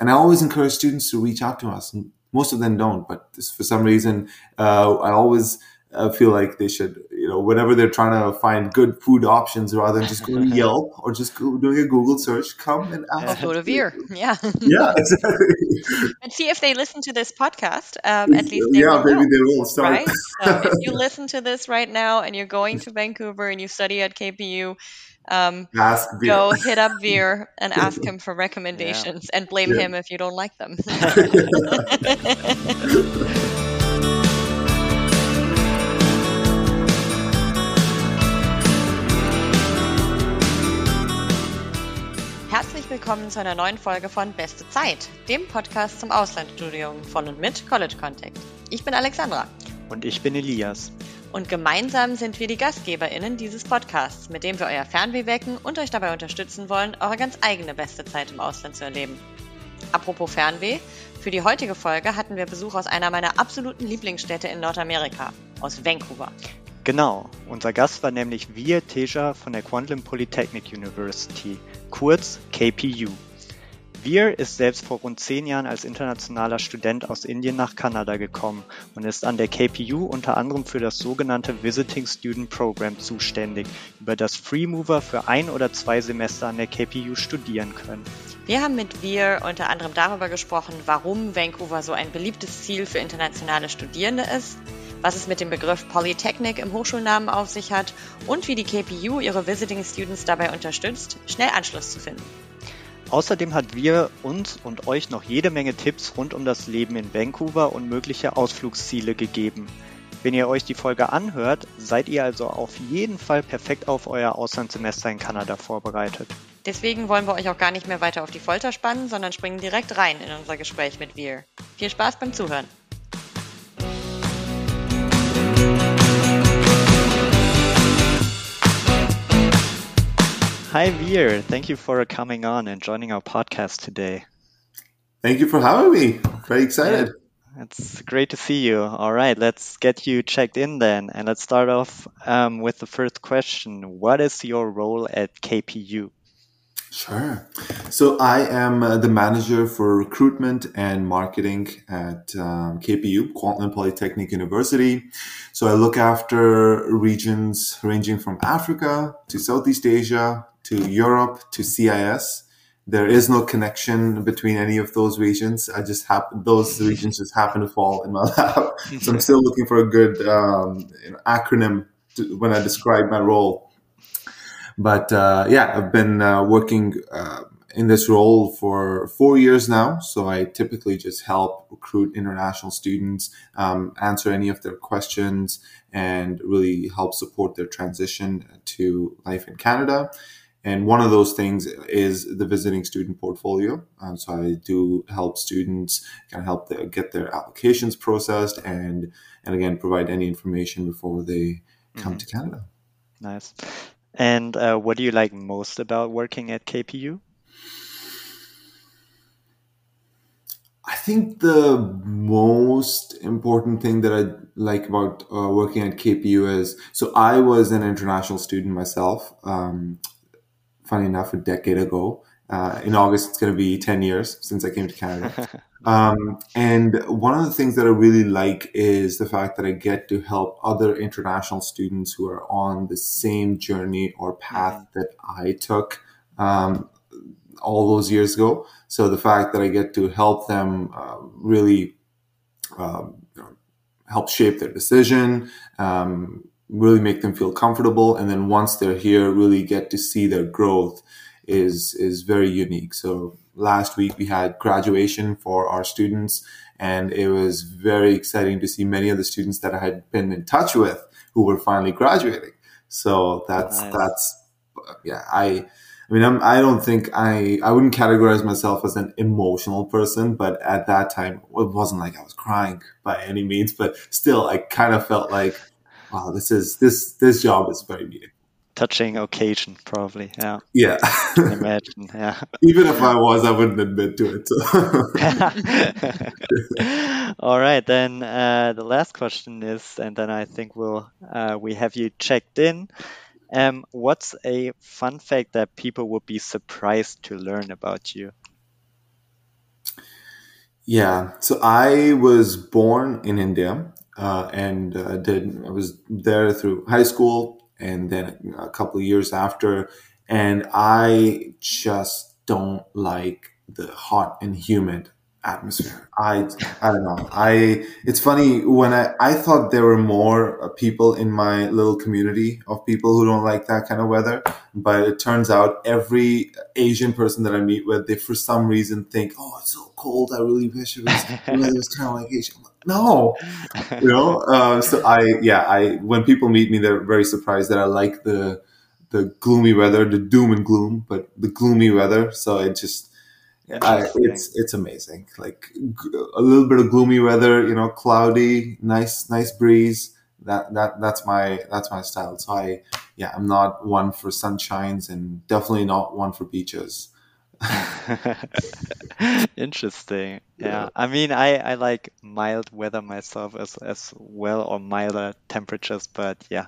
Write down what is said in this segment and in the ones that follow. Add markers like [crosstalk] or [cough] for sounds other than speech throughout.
and I always encourage students to reach out to us. Most of them don't, but for some reason, uh, I always uh, feel like they should, you know, whenever they're trying to find good food options, rather than just going to [laughs] Yelp or just go, doing a Google search, come and ask. Or go to Veer. Yeah. yeah, [laughs] exactly. and see if they listen to this podcast. Um, at least yeah, will maybe know, they will start. Right? So if you [laughs] listen to this right now and you're going to Vancouver and you study at KPU, um, ask go hit up Veer and ask him for recommendations yeah. and blame Yeah. him if you don't like them. Willkommen zu einer neuen Folge von Beste Zeit, dem Podcast zum Auslandsstudium von und mit College Contact. Ich bin Alexandra Und ich bin Elias. und gemeinsam sind wir die GastgeberInnen dieses Podcasts, mit dem wir euer Fernweh wecken und euch dabei unterstützen wollen, eure ganz eigene beste Zeit im Ausland zu erleben. Apropos Fernweh, für die heutige Folge hatten wir Besuch aus einer meiner absoluten Lieblingsstädte in Nordamerika, aus Vancouver. Genau, unser Gast war nämlich Vir Teja von der Kwantlen Polytechnic University, kurz KPU. Vir ist selbst vor rund zehn Jahren als internationaler Student aus Indien nach Kanada gekommen und ist an der KPU unter anderem für das sogenannte Visiting Student Program zuständig, über das Freemover für ein oder zwei Semester an der KPU studieren können. Wir haben mit Wir unter anderem darüber gesprochen, warum Vancouver so ein beliebtes Ziel für internationale Studierende ist, was es mit dem Begriff Polytechnic im Hochschulnamen auf sich hat und wie die KPU ihre Visiting Students dabei unterstützt, schnell Anschluss zu finden. Außerdem hat wir uns und euch noch jede Menge Tipps rund um das Leben in Vancouver und mögliche Ausflugsziele gegeben. Wenn ihr euch die Folge anhört, seid ihr also auf jeden Fall perfekt auf euer Auslandssemester in Kanada vorbereitet. Deswegen wollen wir euch auch gar nicht mehr weiter auf die Folter spannen, sondern springen direkt rein in unser Gespräch mit Wir. Viel Spaß beim Zuhören. Hi Veer, thank you for coming on and joining our podcast today. Thank you for having me. Very excited. It's great to see you. All right, let's get you checked in then, and let's start off um, with the first question. What is your role at KPU? Sure. So I am uh, the manager for recruitment and marketing at um, KPU, Kwantlen Polytechnic University. So I look after regions ranging from Africa to Southeast Asia to Europe to CIS. There is no connection between any of those regions. I just happen those regions just happen to fall in my [laughs] lap. so I'm still looking for a good um, acronym to, when I describe my role. But uh, yeah, I've been uh, working uh, in this role for four years now. So I typically just help recruit international students, um, answer any of their questions, and really help support their transition to life in Canada. And one of those things is the visiting student portfolio. Um, so I do help students kind of help the, get their applications processed and and again provide any information before they come Mhm. to Canada. Nice. And uh, what do you like most about working at KPU? I think the most important thing that I like about uh, working at KPU is so I was an international student myself. Um, funny enough, a decade ago. Uh, in August, it's going to be 10 years since I came to Canada. [laughs] Um, and one of the things that I really like is the fact that I get to help other international students who are on the same journey or path that I took um, all those years ago. So the fact that I get to help them uh, really um, help shape their decision, um, really make them feel comfortable, and then once they're here, really get to see their growth is is very unique. So last week we had graduation for our students, and it was very exciting to see many of the students that I had been in touch with who were finally graduating. So that's Nice. that's yeah I. I mean, I'm, I don't think I, I wouldn't categorize myself as an emotional person, but at that time, it wasn't like I was crying by any means, but still, I kind of felt like, wow, this is, this, this job is very meaningful. Touching occasion, probably. Yeah, Yeah. Imagine. Yeah. [laughs] Even if I was, I wouldn't admit to it. So. [laughs] All right, then uh, the last question is, and then I think we'll uh, we have you checked in. Um, what's a fun fact that people would be surprised to learn about you? Yeah. So I was born in India uh, and uh, did I was there through high school and then a couple years after, and I just don't like the hot and humid atmosphere. I I don't know. I it's funny when I I thought there were more uh, people in my little community of people who don't like that kind of weather, but it turns out every Asian person that I meet with, they for some reason think, "Oh, it's so cold. I really wish it was was kind of like Asia." no, you know. Uh, so I yeah I when people meet me, they're very surprised that I like the the gloomy weather, the doom and gloom, but the gloomy weather. So it just I, it's it's amazing. Like a little bit of gloomy weather, you know, cloudy, nice nice breeze. That that that's my that's my style. So I yeah, I'm not one for sunshines and definitely not one for beaches. [laughs] Interesting. Yeah. yeah. I mean, I, I like mild weather myself as as well, or milder temperatures. But yeah,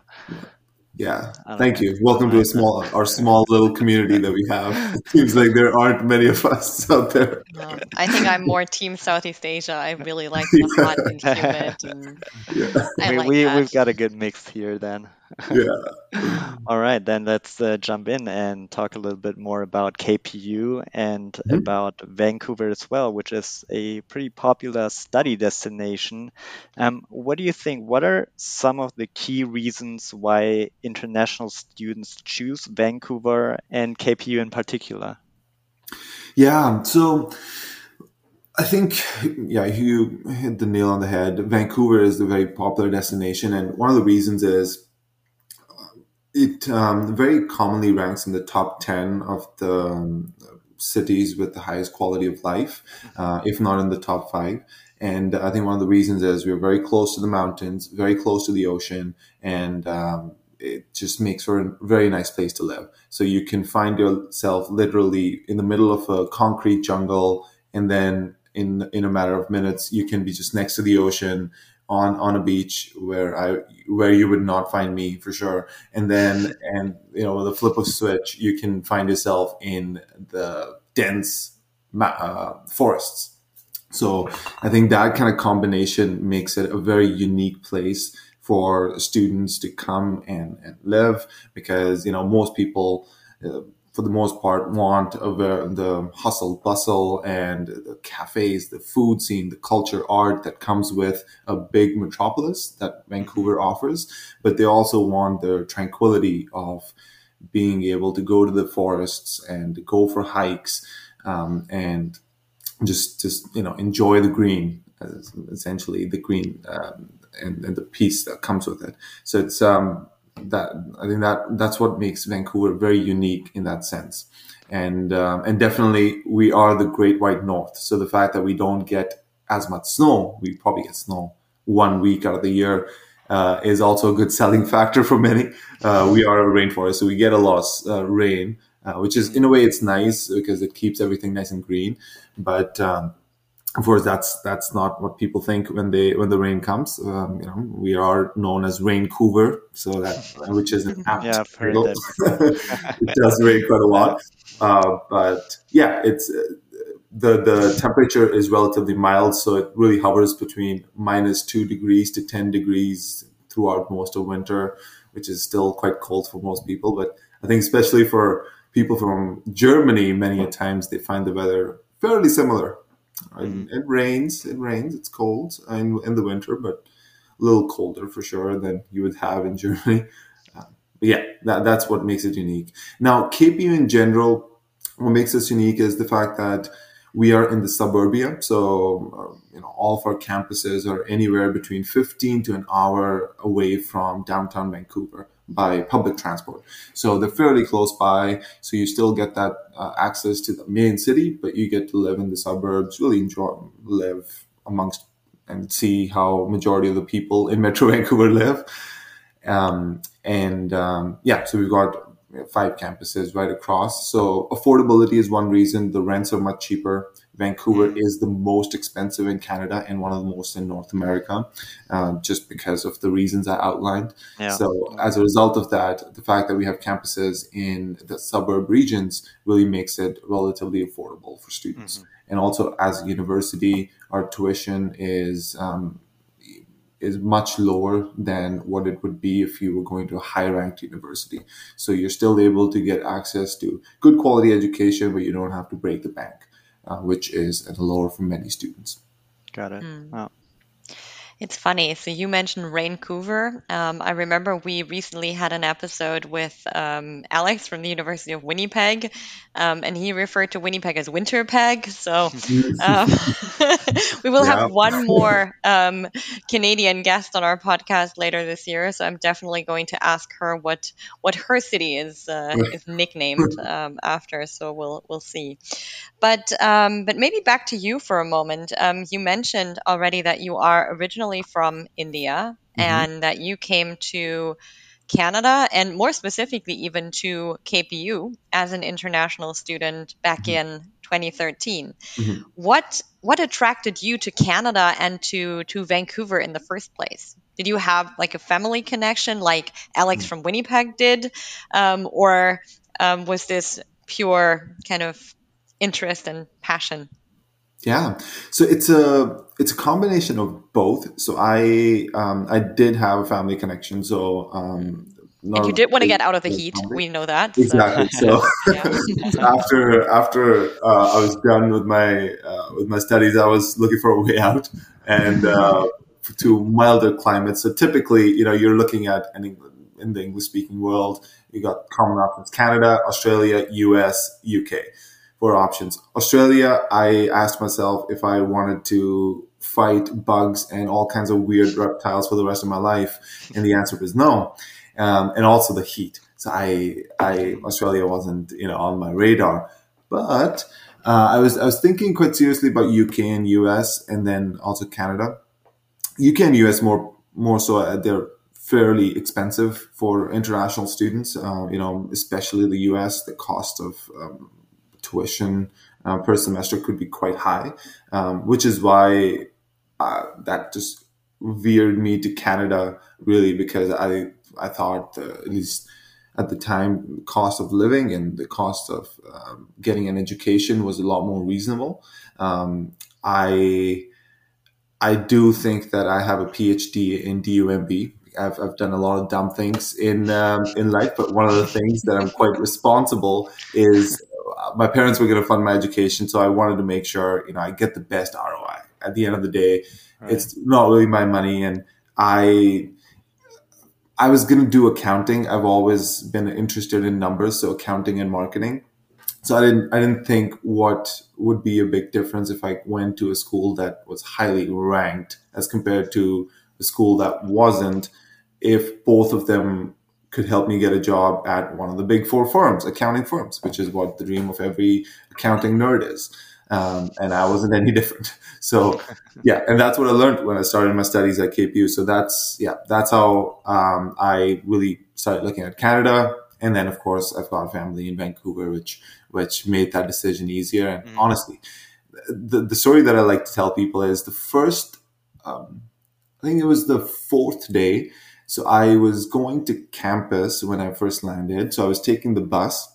yeah, thank know. you. Welcome to a small, our small little community that we have. [laughs] It seems like there aren't many of us [laughs] out there. No, I think I'm more Team Southeast Asia. I really like the [laughs] yeah. hot and humid. And yeah. I like we, we've got a good mix here then yeah. All right, then let's uh, jump in and talk a little bit more about KPU and mm-hmm. about Vancouver as well, which is a pretty popular study destination. Um, what do you think? What are some of the key reasons why international students choose Vancouver and KPU in particular? Yeah, so I think, yeah, you hit the nail on the head. Vancouver is a very popular destination, and one of the reasons is it um, very commonly ranks in the top 10 of the um, cities with the highest quality of life, uh, if not in the top five. And I think one of the reasons is we're very close to the mountains, very close to the ocean, and um, it just makes for a very nice place to live. So you can find yourself literally in the middle of a concrete jungle, and then in in a matter of minutes, you can be just next to the ocean on on a beach where I where you would not find me for sure. And then and you know with a flip of switch, you can find yourself in the dense uh, forests. So I think that kind of combination makes it a very unique place for students to come and, and live because you know most people. Uh, for the most part, want of uh, the hustle bustle and the cafes, the food scene, the culture, art that comes with a big metropolis that Vancouver offers. But they also want the tranquility of being able to go to the forests and go for hikes um, and just just you know enjoy the green, essentially the green um, and, and the peace that comes with it. So it's um, that I think that that's what makes Vancouver very unique in that sense. And um, and definitely we are the Great White North. So the fact that we don't get as much snow, we probably get snow one week out of the year, uh, is also a good selling [laughs] factor for many. Uh, we are a rainforest, so we get a lot of uh, rain, uh, which is in a way it's nice because it keeps everything nice and green. But um, of course that's that's not what people think when they when the rain comes. Um, you know we are known as raincouver so that which is an [laughs] apt yeah, title. [laughs] it does rain quite a lot. Uh, but yeah it's the the temperature is relatively mild so it really hovers between minus 2 degrees to 10 degrees throughout most of winter which is still quite cold for most people. But i think especially for people from germany many times they find the weather fairly similar Mm. It rains. It rains. It's cold in, in the winter, but a little colder for sure than you would have in [laughs] Germany. Uh, but yeah, that, that's what makes it unique. Now, KPU in general, what makes us unique is the fact that we are in the suburbia. So, uh, you know, all of our campuses are anywhere between 15 to an hour away from downtown Vancouver by public transport. So they're fairly close by. So you still get that uh, access to the main city, but you get to live in the suburbs, really enjoy, live amongst and see how majority of the people in [laughs] Metro Vancouver live. Um, and um, yeah, so we've got five campuses right across. So affordability is one reason. The rents are much cheaper. Vancouver mm-hmm. is the most expensive in Canada and one of the most in North America, uh, just because of the reasons I outlined. Yeah. So as a result of that, the fact that we have campuses in the suburb regions really makes it relatively affordable for students. Mm-hmm. And also, as a university, our tuition is um, is much lower than what it would be if you were going to a high ranked university. So you're still able to get access to good quality education, but you don't have to break the bank, uh, which is at a lower for many students. Got it. Mm. Wow. It's funny. So you mentioned Vancouver. Um, I remember we recently had an episode with um, Alex from the University of Winnipeg, um, and he referred to Winnipeg as Winterpeg. So [laughs] um, [laughs] we will yeah. have one more um, Canadian guest on our podcast later this year. So I'm definitely going to ask her what what her city is uh, [laughs] is nicknamed um, after. So we'll we'll see. But but maybe back to you for a moment. you mentioned already that you are originally originally from India mm-hmm. and that you came to Canada and more specifically even to KPU as an international student back mm-hmm. in 2013. Mm-hmm. What what attracted you to Canada and to to Vancouver in the first place? Did you have like a family connection like Alex mm-hmm. from Winnipeg did, um, or um, was this pure kind of interest and passion? Yeah, so it's a it's a combination of both. So I um, I did have a family connection. So um, and you did want to get out of the heat. Family. We know that. Exactly. So, [laughs] [laughs] so after after uh, I was done with my uh, with my studies, I was looking for a way out and uh, to milder climates. So typically, you know, you're looking at an England in the English speaking world. You got common options: Canada, Australia, U.S., UK four options. Australia, I asked myself if I wanted to fight bugs and all kinds of weird reptiles for the rest of my life, and the answer was no. Um, and also the heat. So I, I Australia wasn't you know on my radar, but uh, I was I was thinking quite seriously about UK and US, and then also Canada. UK and US more more so uh, they're fairly expensive for international students. Uh, you know, especially the US, the cost of um, tuition uh, per semester could be quite high, um, which is why uh, that just veered me to Canada really because I I thought uh, at least at the time cost of living and the cost of um, getting an education was a lot more reasonable. Um, I I do think that I have a PhD in DUMB. I've, I've done a lot of dumb things in um, in life, but one of the things that I'm quite responsible is my parents were going to fund my education, so I wanted to make sure you know I get the best ROI. At the end of the day, right. it's not really my money, and I I was going to do accounting. I've always been interested in numbers, so accounting and marketing. So I didn't I didn't think what would be a big difference if I went to a school that was highly ranked as compared to a school that wasn't. If both of them could help me get a job at one of the big four firms, accounting firms, which is what the dream of every accounting nerd is. Um, and I wasn't any [laughs] different. So yeah, and that's what I learned when I started my studies at KPU. So that's yeah, that's how um, I really started looking at Canada. And then of course I've got a family in Vancouver, which which made that decision easier. And mm. honestly, the the story that I like to tell people is the first. Um, I think it was the fourth day so I was going to campus when I first landed. So I was taking the bus.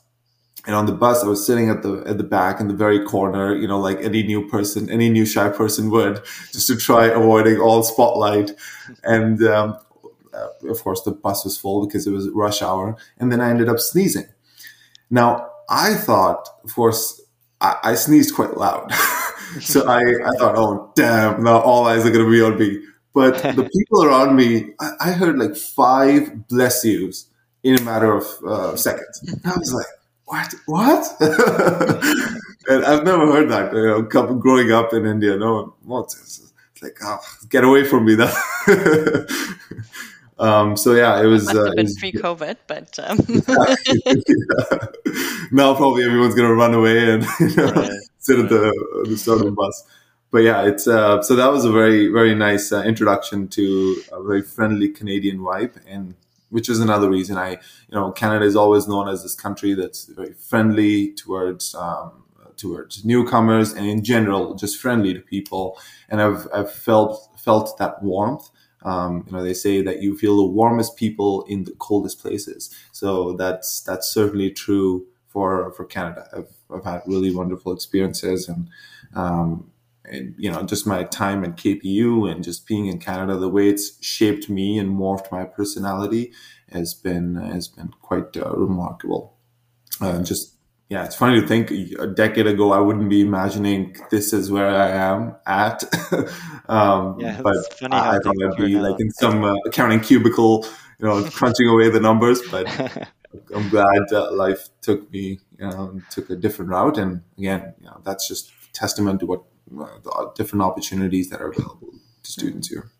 And on the bus, I was sitting at the at the back in the very corner, you know, like any new person, any new shy person would, just to try avoiding all spotlight. And um, uh, of course, the bus was full because it was rush hour. And then I ended up sneezing. Now, I thought, of course, I, I sneezed quite loud. [laughs] so I, I thought, oh, damn, now all eyes are going to be on me. But [laughs] the people around me, I, I, heard like five bless yous in a matter of uh, seconds. And I was like, what? What? [laughs] and I've never heard that. You know, growing up in India, no one, It's like, oh, get away from me. That. [laughs] Um, so yeah, it was. Must have uh, been pre-COVID, but um. yeah. now probably everyone's gonna run away and you know, right. sit at the the start of the bus but yeah, it's uh, so that was a very very nice uh, introduction to a very friendly Canadian vibe, and which is another reason I, you know, Canada is always known as this country that's very friendly towards um, towards newcomers and in general just friendly to people. And I've I've felt felt that warmth. Um, you know, they say that you feel the warmest people in the coldest places. So that's that's certainly true for for Canada. I've I've had really wonderful experiences and. Um, and you know just my time at KPU and just being in Canada, the way it's shaped me and morphed my personality has been has been quite uh, remarkable. Uh, just yeah, it's funny to think a decade ago I wouldn't be imagining this is where I am at. [laughs] um, yeah, but I, I thought I'd be like in some uh, accounting cubicle, you know, [laughs] crunching away the numbers. But [laughs] I'm glad life took me um, took a different route, and again, you know, that's just testament to what the different opportunities that are available to students here.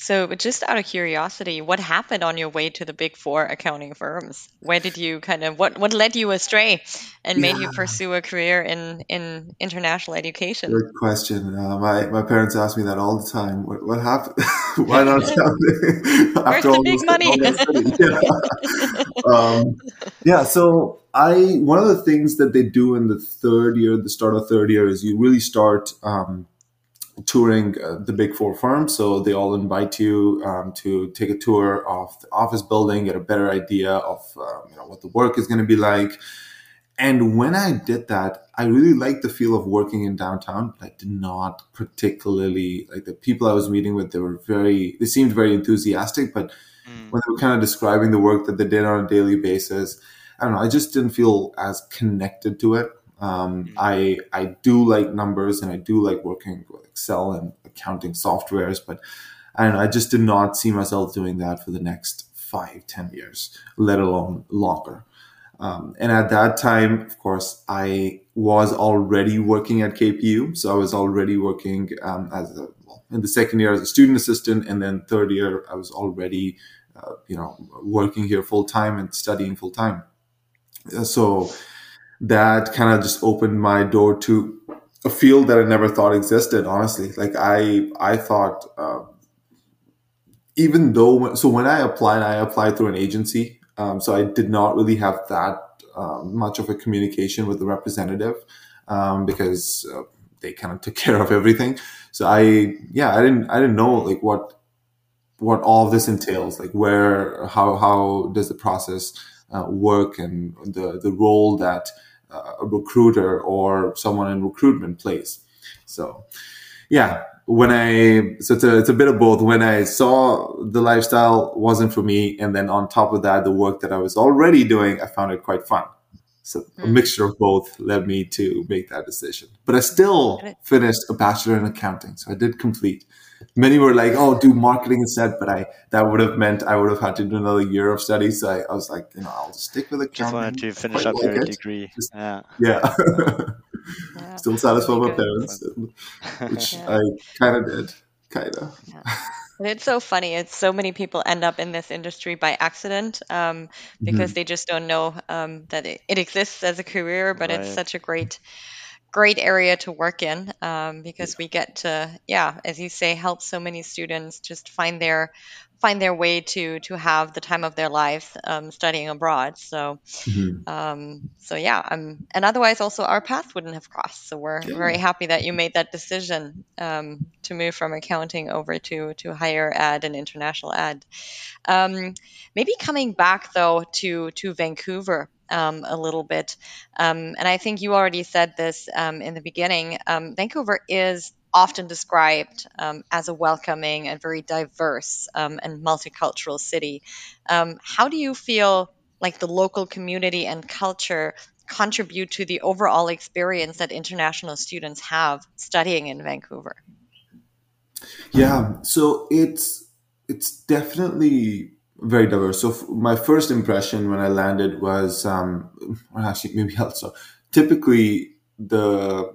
So, just out of curiosity, what happened on your way to the big four accounting firms? Where did you kind of what what led you astray and made you pursue a career in in international education? Good question. Uh, my my parents ask me that all the time. What, what happened? [laughs] Why not [laughs] accounting? [laughs] Where's the big money? yeah. Um, yeah. So I one of the things that they do in the third year, the start of third year, is you really start. Um, touring uh, the big four firms. So they all invite you um, to take a tour of the office building, get a better idea of uh, you know what the work is going to be like. And when I did that, I really liked the feel of working in downtown. I did not particularly like the people I was meeting with. They were very, they seemed very enthusiastic, but mm. when they were kind of describing the work that they did on a daily basis, I don't know. I just didn't feel as connected to it. Um, mm. I I do like numbers and I do like working with Excel and accounting softwares, but I don't know. I just did not see myself doing that for the next five, ten years, let alone longer. Um, and at that time, of course, I was already working at KPU, so I was already working um, as a, well, in the second year as a student assistant, and then third year I was already, uh, you know, working here full time and studying full time. So that kind of just opened my door to a field that I never thought existed. Honestly, like I I thought uh, even though so when I applied, I applied through an agency, um, so I did not really have that uh, much of a communication with the representative um, because uh, they kind of took [laughs] care of everything. So I yeah I didn't I didn't know like what what all this entails like where how how does the process uh, work and the the role that a recruiter or someone in recruitment plays. So, yeah, when I so it's a, it's a bit of both. When I saw the lifestyle wasn't for me, and then on top of that, the work that I was already doing, I found it quite fun. So a hmm. mixture of both led me to make that decision. But I still finished a bachelor in accounting, so I did complete many were like, "Oh, do marketing instead," but I that would have meant I would have had to do another year of study. So I, I was like, you know, I'll just stick with accounting. Just wanted to finish up like your it. degree. Just, yeah, yeah. yeah. Still satisfied my parents, [laughs] which yeah. I kind of did, kind of. Yeah. It's so funny. It's so many people end up in this industry by accident um, because mm-hmm. they just don't know um, that it, it, exists as a career. But right. it's such a great great area to work in um, because we get to yeah as you say help so many students just find their find their way to to have the time of their lives um, studying abroad so mm-hmm. um, so yeah um, and otherwise also our path wouldn't have crossed so we're yeah. very happy that you made that decision um, to move from accounting over to to higher ed and international ed um, maybe coming back though to to Vancouver um, a little bit. Um, and I think you already said this um, in the beginning. Um, Vancouver is often described um, as a welcoming and very diverse um, and multicultural city. how do you feel like the local community and culture contribute to the overall experience that international students have studying in Vancouver? Yeah, so it's it's definitely very diverse. So f- my first impression when I landed was, um, actually maybe also typically the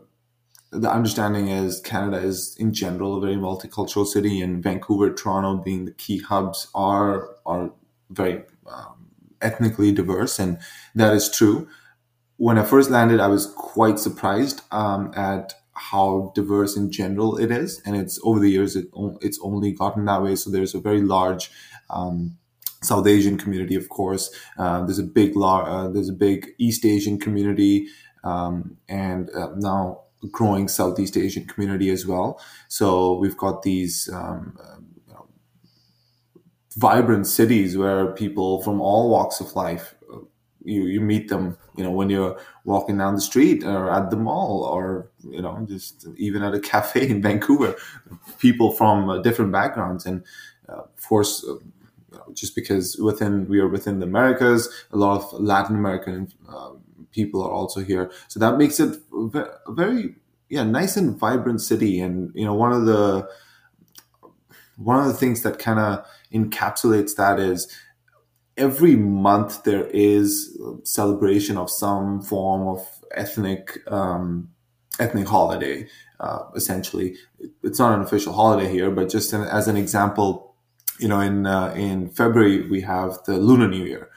the understanding is Canada is in general a very multicultural city, and Vancouver, Toronto being the key hubs are are very um, ethnically diverse, and that is true. When I first landed, I was quite surprised um, at how diverse in general it is, and it's over the years it, it's only gotten that way. So there's a very large um, South Asian community, of course. Uh, there's a big uh, there's a big East Asian community, um, and uh, now growing Southeast Asian community as well. So we've got these um, know, vibrant cities where people from all walks of life uh, you you meet them you know when you're walking down the street or at the mall or you know just even at a cafe in Vancouver people from uh, different backgrounds and uh, of course uh, just because within we are within the Americas a lot of Latin American uh, people are also here so that makes it a very yeah nice and vibrant city and you know one of the one of the things that kind of encapsulates that is every month there is celebration of some form of ethnic um, ethnic holiday. Uh, essentially, it's not an official holiday here, but just an, as an example, you know, in uh, in February we have the Lunar New Year,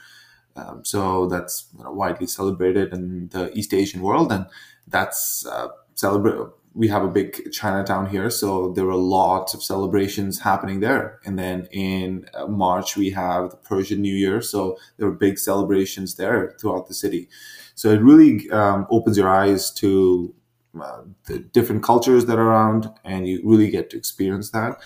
um, so that's you know, widely celebrated in the East Asian world, and that's uh, celebrate we have a big Chinatown here, so there were lots of celebrations happening there. And then in uh, March, we have the Persian New Year, so there were big celebrations there throughout the city. So it really um, opens your eyes to uh, the different cultures that are around, and you really get to experience that.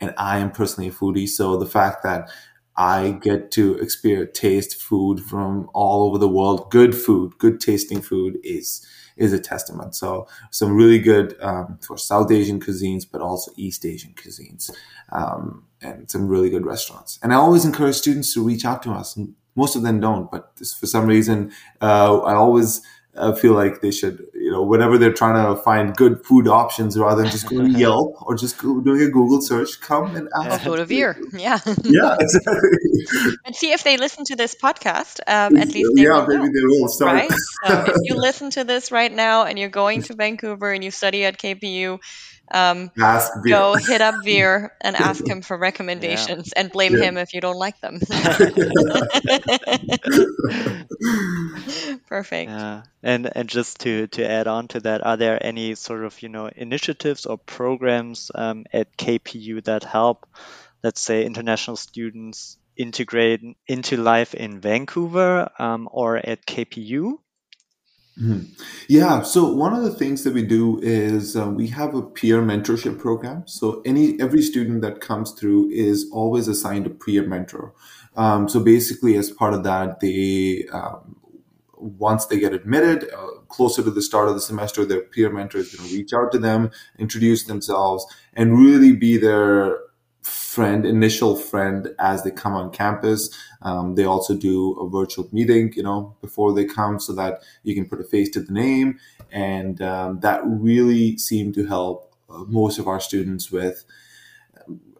And I am personally a foodie, so the fact that I get to experience taste food from all over the world, good food, good tasting food is is a testament. So some really good um, for South Asian cuisines, but also East Asian cuisines, um, and some really good restaurants. And I always encourage students to reach out to us. Most of them don't, but for some reason, uh, I always uh, feel like they should, you know, whenever they're trying to find good food options, rather than just going to [laughs] Yelp or just go, doing a Google search, come and ask. Go to Veer, yeah, [laughs] yeah, exactly. [laughs] and see if they listen to this podcast. Um, at least they yeah, will maybe know, they will start. right? So if you listen to this right now and you're going to Vancouver and you study at KPU, um, ask Veer. go hit up Veer and [laughs] ask him for recommendations and blame Yeah. him if you don't like them. [laughs] Perfect. Yeah, and and just to to add on to that, are there any sort of you know initiatives or programs um, at KPU that help, let's say, international students integrate into life in Vancouver um, or at KPU? Mhm. Yeah. So one of the things that we do is uh, we have a peer mentorship program. So any every student that comes through is always assigned a peer mentor. Um, so basically, as part of that, they um, once they get admitted, uh, closer to the start of the semester, their peer mentor is going to reach out to them, introduce themselves, and really be their friend, initial friend as they come on campus. Um, they also do a virtual meeting, you know, before they come so that you can put a face to the name. And um, that really seemed to help uh, most of our students with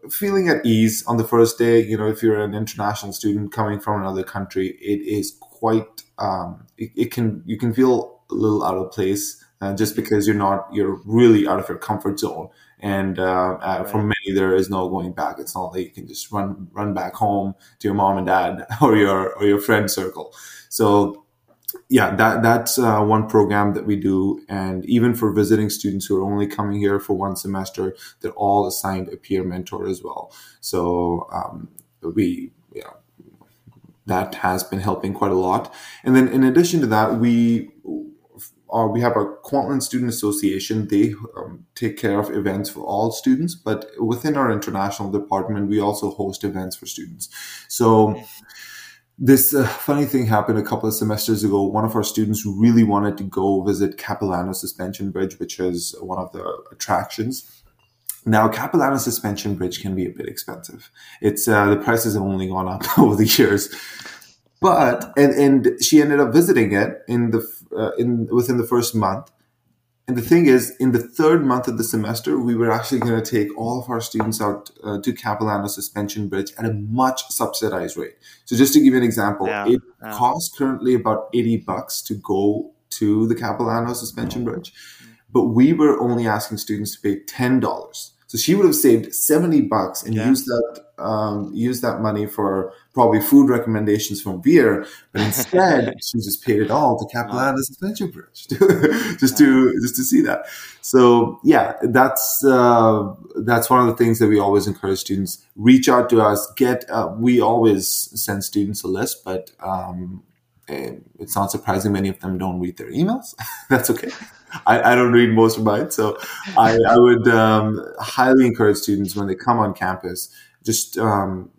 feeling at ease on the first day. You know, if you're an international student coming from another country, it is quite, um, it, it can, you can feel a little out of place. Uh, just because you're not, you're really out of your comfort zone, and uh, uh, for many there is no going back. It's not like you can just run run back home to your mom and dad [laughs] or your or your friend circle. So yeah, that that's uh, one program that we do, and even for visiting students who are only coming here for one semester, they're all assigned a peer mentor as well. So um, we yeah, that has been helping quite a lot. And then in addition to that, we uh, we have a Kwantlen Student Association. They um, take care of events for all students, but within our international department, we also host events for students. So this uh, funny thing happened a couple of semesters ago. One of our students really wanted to go visit Capilano Suspension Bridge, which is one of the attractions. Now, Capilano Suspension Bridge can be a bit expensive. It's uh, the prices have only gone up [laughs] over the years, but and and she ended up visiting it in the uh, in within the first month. And the thing is, in the third month of the semester, we were actually going to take all of our students out uh, to Capilano Suspension Bridge at a much subsidized rate. So, just to give you an example, Yeah, it yeah. costs currently about eighty bucks to go to the Capilano Suspension Bridge, but we were only asking students to pay ten dollars. So she would have saved seventy bucks and Yeah. used that um, use that money for probably food recommendations from Veer, but [laughs] instead she just paid it all to Capilano's Adventure Bridge, [laughs] just to just to see that. So yeah, that's uh, that's one of the things that we always encourage students reach out to us. Get uh, we always send students a list, but um, it's not surprising many of them don't read their emails. [laughs] that's okay. I, I, don't read most of mine, so I, I would um, highly encourage students when they come on campus just um,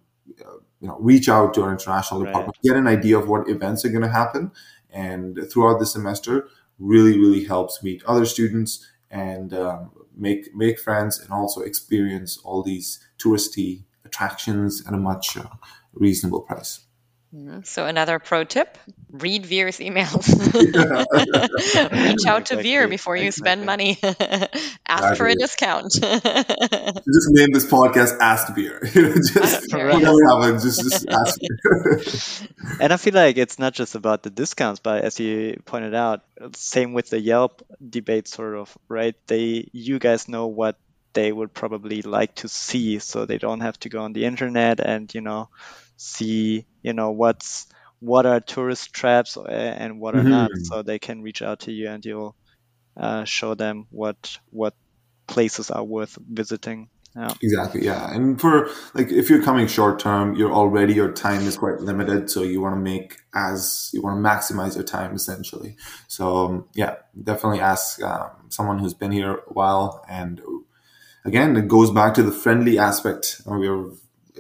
you know reach out to our international department, get an idea of what events are going to happen, and throughout the semester, really really helps meet other students and um, make make friends and also experience all these touristy attractions at a much uh, reasonable price. Mm-hmm. So another pro tip: read Veer's emails. [laughs] [laughs] Reach out to Veer before you spend money. [laughs] Ask for a discount. just name this podcast "Ask Veer." just just, just ask. and I feel like it's not just about the discounts, but as you pointed out, same with the Yelp debate, sort of right. They, you guys know what they would probably like to see, so they don't have to go on the internet and you know see you know what's what are tourist traps uh, and what are mm-hmm. not so they can reach out to you and you'll uh, show them what what places are worth visiting yeah. Exactly. Yeah. And for like, if you're coming short term, you're already, your time is quite limited. So you want to make as, you want to maximize your time essentially. So um, yeah, definitely ask um, someone who's been here a while. And again, it goes back to the friendly aspect. We're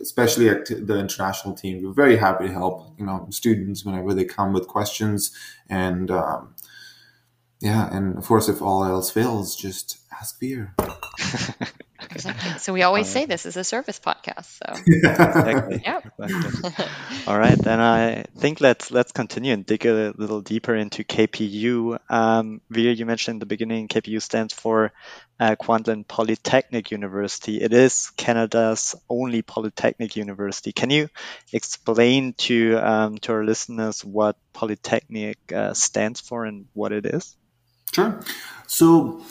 especially at the international team, we're very happy to help you know students whenever they come with questions, and um, yeah, and of course, if all else fails, just ask Veer. [laughs] Exactly. So we always say this is a service podcast. So [laughs] exactly. yeah. All right, then I think let's let's continue and dig a little deeper into KPU. Um, Veer, you mentioned in the beginning, KPU stands for uh, Kwantlen Polytechnic University. It is Canada's only polytechnic university. Can you explain to um, to our listeners what Polytechnic uh, stands for and what it is? Sure. So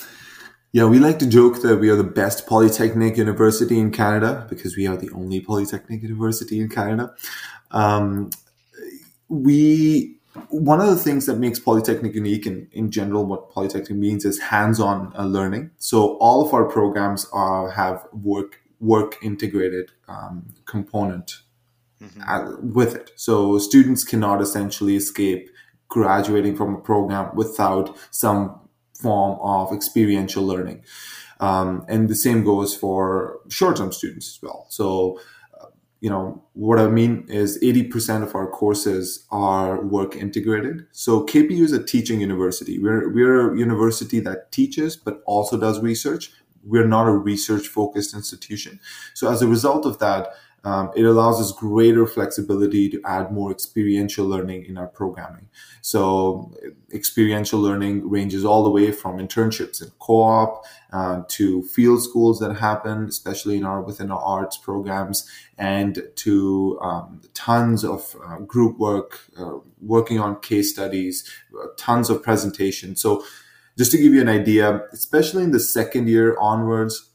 yeah, we like to joke that we are the best polytechnic university in Canada because we are the only polytechnic university in Canada. Um, we one of the things that makes polytechnic unique and in general what polytechnic means is hands-on uh, learning so all of our programs are have work work integrated um, component mm-hmm. at, with it so students cannot essentially escape graduating from a program without some form of experiential learning. Um, and the same goes for short-term students as well. So, uh, you know, what I mean is 80% of our courses are work integrated. So KPU is a teaching university. We're, we're a university that teaches, but also does research. We're not a research focused institution. So as a result of that, um, it allows us greater flexibility to add more experiential learning in our programming. So, experiential learning ranges all the way from internships and co-op uh, to field schools that happen, especially in our within our arts programs, and to um, tons of uh, group work, uh, working on case studies, uh, tons of presentations. So, just to give you an idea, especially in the second year onwards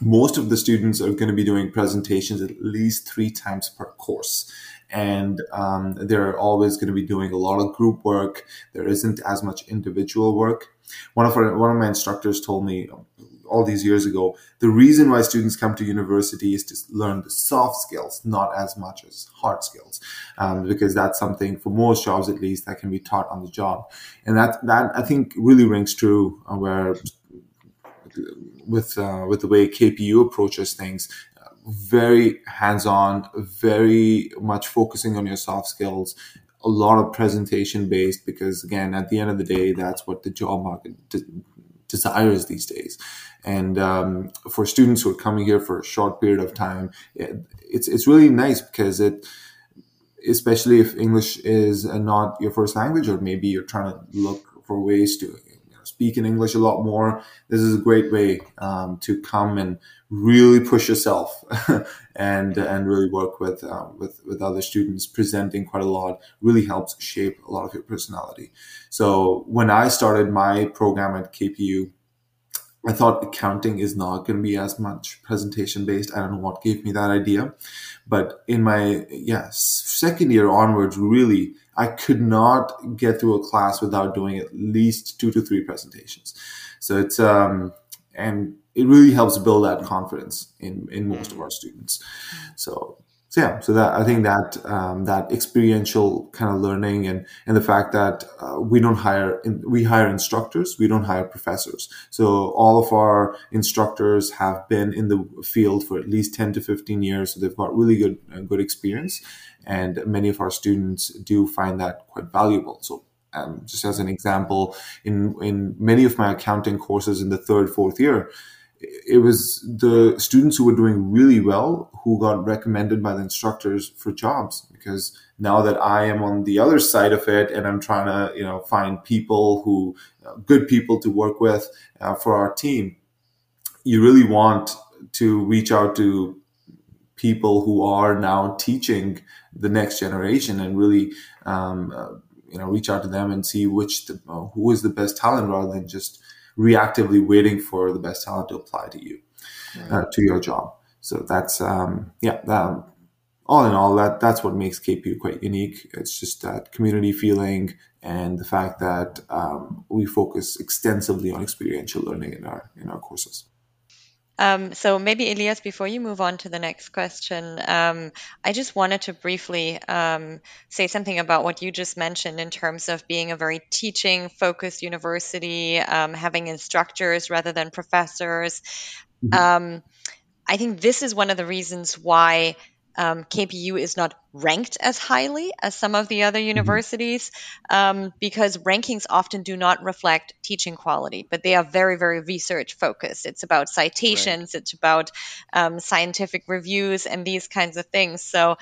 most of the students are going to be doing presentations at least three times per course. And um, they're always going to be doing a lot of group work. There isn't as much individual work. One of our one of my instructors told me all these years ago the reason why students come to university is to learn the soft skills not as much as hard skills. Um, because that's something for most jobs at least that can be taught on the job. And that that i think really rings true uh, where with uh, with the way KPU approaches things. Very hands on, very much focusing on your soft skills. A lot of presentation based because again, at the end of the day, that's what the job market de- desires these days. And um, for students who are coming here for a short period of time, it, it's it's really nice because it especially if English is not your first language, or maybe you're trying to look for ways to speak in English a lot more, this is a great way um, to come and really push yourself [laughs] and and really work with uh, with with other students. Presenting quite a lot really helps shape a lot of your personality. So when I started my program at KPU, I thought accounting is not going to be as much presentation based. I don't know what gave me that idea, but in my yes second year onwards, really, I could not get through a class without doing at least two to three presentations. So it's um and it really helps build that confidence in in most of our students. So so yeah, so that I think that um, that experiential kind of learning and and the fact that uh, we don't hire we hire instructors, we don't hire professors. So all of our instructors have been in the field for at least ten to fifteen years, so they've got really good uh, good experience, and many of our students do find that quite valuable. So um, just as an example, in in many of my accounting courses in the third fourth year it was the students who were doing really well who got recommended by the instructors for jobs because now that I am on the other side of it and I'm trying to you know find people who uh, good people to work with uh, for our team you really want to reach out to people who are now teaching the next generation and really um, uh, you know reach out to them and see which the, uh, who is the best talent rather than just reactively waiting for the best talent to apply to you, uh, to your job. So that's um, yeah. Um, all in all, that that's what makes KPU quite unique. It's just that community feeling and the fact that um, we focus extensively on experiential learning in our in our courses. Um, so maybe Elias, before you move on to the next question, um, I just wanted to briefly um, say something about what you just mentioned in terms of being a very teaching-focused university, um, having instructors rather than professors. Mm-hmm. Um, I think this is one of the reasons why um, KPU is not ranked as highly as some of the other mm-hmm. universities um, because rankings often do not reflect teaching quality, but they are very, very research focused. It's about citations, right. it's about um, scientific reviews, and these kinds of things. So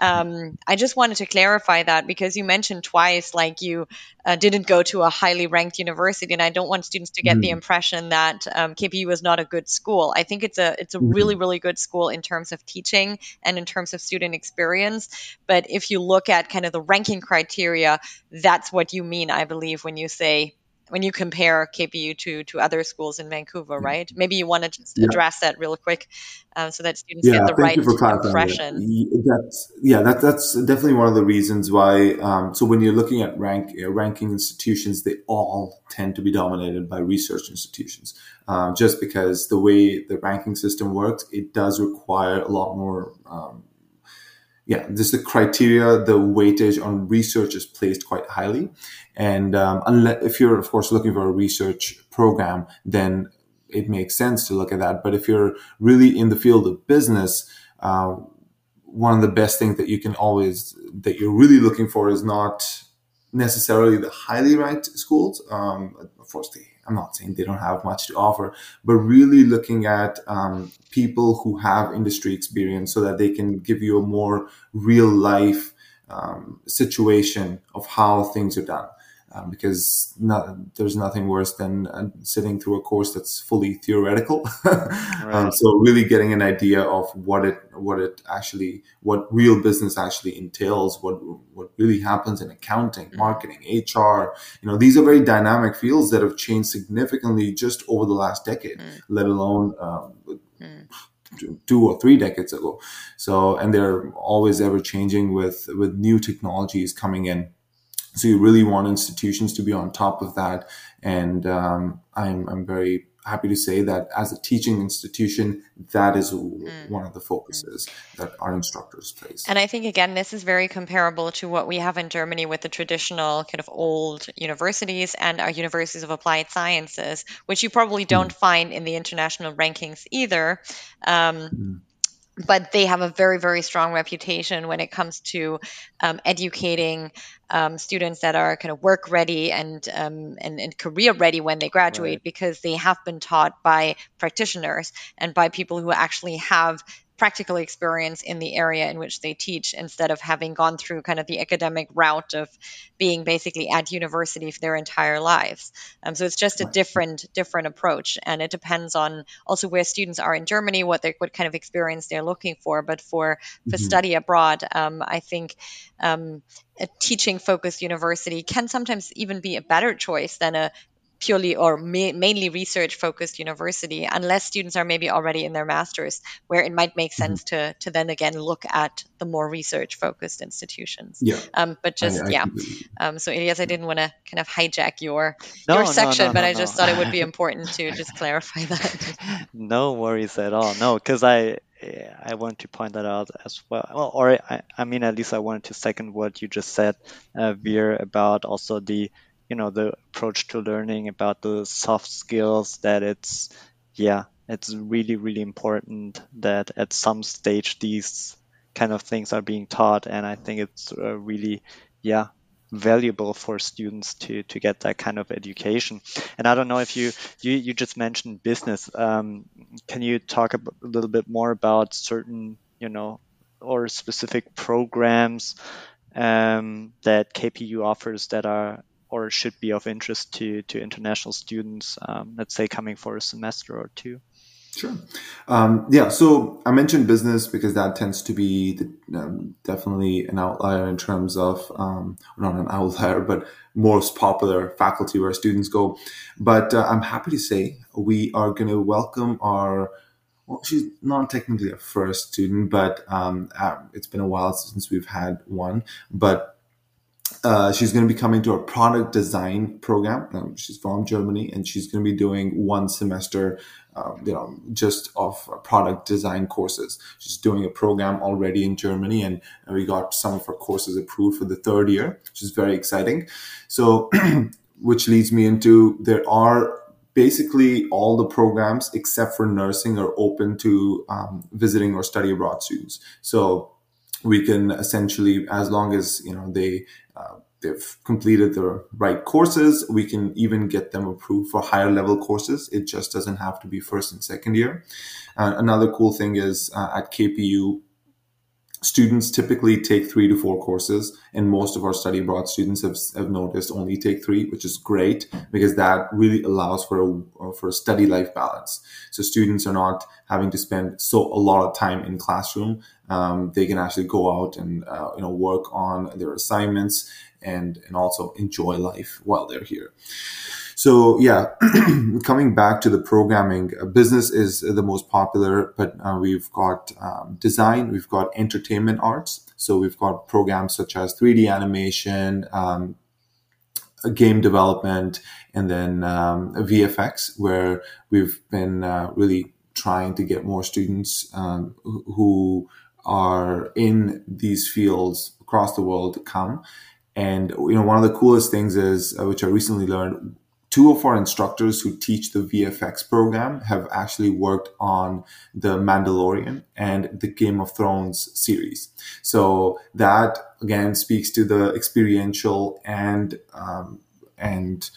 um, I just wanted to clarify that because you mentioned twice, like you uh, didn't go to a highly ranked university, and I don't want students to get mm-hmm. the impression that um, KPU is not a good school. I think it's a it's a mm-hmm. really, really good school in terms of teaching and in terms of student experience. But if you look at kind of the ranking criteria, that's what you mean, I believe, when you say when you compare KPU to to other schools in Vancouver, right? Maybe you want to just yeah. address that real quick, uh, so that students yeah, get the right impression. That. That's yeah, that, that's definitely one of the reasons why. Um, so when you're looking at rank uh, ranking institutions, they all tend to be dominated by research institutions, um, just because the way the ranking system works, it does require a lot more. Um, yeah, this is the criteria, the weightage on research is placed quite highly. And um, unless, if you're, of course, looking for a research program, then it makes sense to look at that. But if you're really in the field of business, uh, one of the best things that you can always, that you're really looking for is not necessarily the highly ranked schools. Um, of course, they I'm not saying they don't have much to offer, but really looking at um, people who have industry experience so that they can give you a more real life um, situation of how things are done um, because not, there's nothing worse than uh, sitting through a course that's fully theoretical. [laughs] Um, right. um, so really getting an idea of what it what it actually what real business actually entails, what what really happens in accounting, mm. marketing, HR. You know, these are very dynamic fields that have changed significantly just over the last decade, mm. let alone. Um, mm two or three decades ago so and they're always ever changing with with new technologies coming in so you really want institutions to be on top of that. And um, I'm, I'm very happy to say that as a teaching institution, that is mm. one of the focuses mm. that our instructors place. And I think, again, this is very comparable to what we have in Germany with the traditional kind of old universities and our universities of applied sciences, which you probably don't mm. find in the international rankings either. Um, mm but they have a very very strong reputation when it comes to um, educating um, students that are kind of work ready and, um, and, and career ready when they graduate right. because they have been taught by practitioners and by people who actually have practical experience in the area in which they teach instead of having gone through kind of the academic route of being basically at university for their entire lives. Um, so it's just a different different approach, and it depends on also where students are in Germany, what they what kind of experience they're looking for. But for for mm-hmm. study abroad, um, I think. Um, a teaching focused university can sometimes even be a better choice than a purely or ma- mainly research focused university unless students are maybe already in their masters where it might make mm-hmm. sense mm-hmm. to to then again look at the more research focused institutions yeah um, but just I, I yeah um, so Elias I didn't want to kind of hijack your no, your section no, no, but I just thought it would be [laughs] important to just clarify that [laughs] no worries at all no because I I want to point that out as well. well or I, I mean, at least I wanted to second what you just said, uh, Veer, about also the you know the approach to learning about the soft skills that it's yeah it's really really important that at some stage these kind of things are being taught. And i think it's uh, really yeah valuable for students to to get that kind of education. And i don't know if you you, you just mentioned business. Um, can you talk a little bit more about certain you know or specific programs um, that kpu offers that are or should be of interest to to international students, um, let's say coming for a semester or two? Sure. Um, yeah. So I mentioned business because that tends to be the, um, definitely an outlier in terms of um, not an outlier, but most popular faculty where students go. But uh, I'm happy to say we are going to welcome our. Well, she's not technically a first student, but um, uh, it's been a while since we've had one. But uh, she's going to be coming to a product design program. Um, she's from Germany, and she's going to be doing one semester, uh, you know, just of product design courses. She's doing a program already in Germany, and we got some of her courses approved for the third year, which is very exciting. So, [clears throat] which leads me into there are basically all the programs except for nursing are open to um, visiting or study abroad students. So we can essentially, as long as you know they uh, they've completed the right courses, we can even get them approved for higher level courses. It just doesn't have to be first and second year. Uh, another cool thing is uh, at KPU, students typically take three to four courses and most of our study abroad students have, have noticed only take three which is great because that really allows for a for a study life balance so students are not having to spend so a lot of time in classroom um, they can actually go out and uh, you know work on their assignments and and also enjoy life while they're here so yeah, [clears throat] coming back to the programming, uh, business is the most popular, but uh, we've got um, design, we've got entertainment arts. So we've got programs such as 3D animation, um, game development, and then um, VFX, where we've been uh, really trying to get more students um, who are in these fields across the world to come. And you know, one of the coolest things is, uh, which I recently learned, two of our instructors who teach the VFX program have actually worked on the Mandalorian and the Game of Thrones series. So that again speaks to the experiential and um, and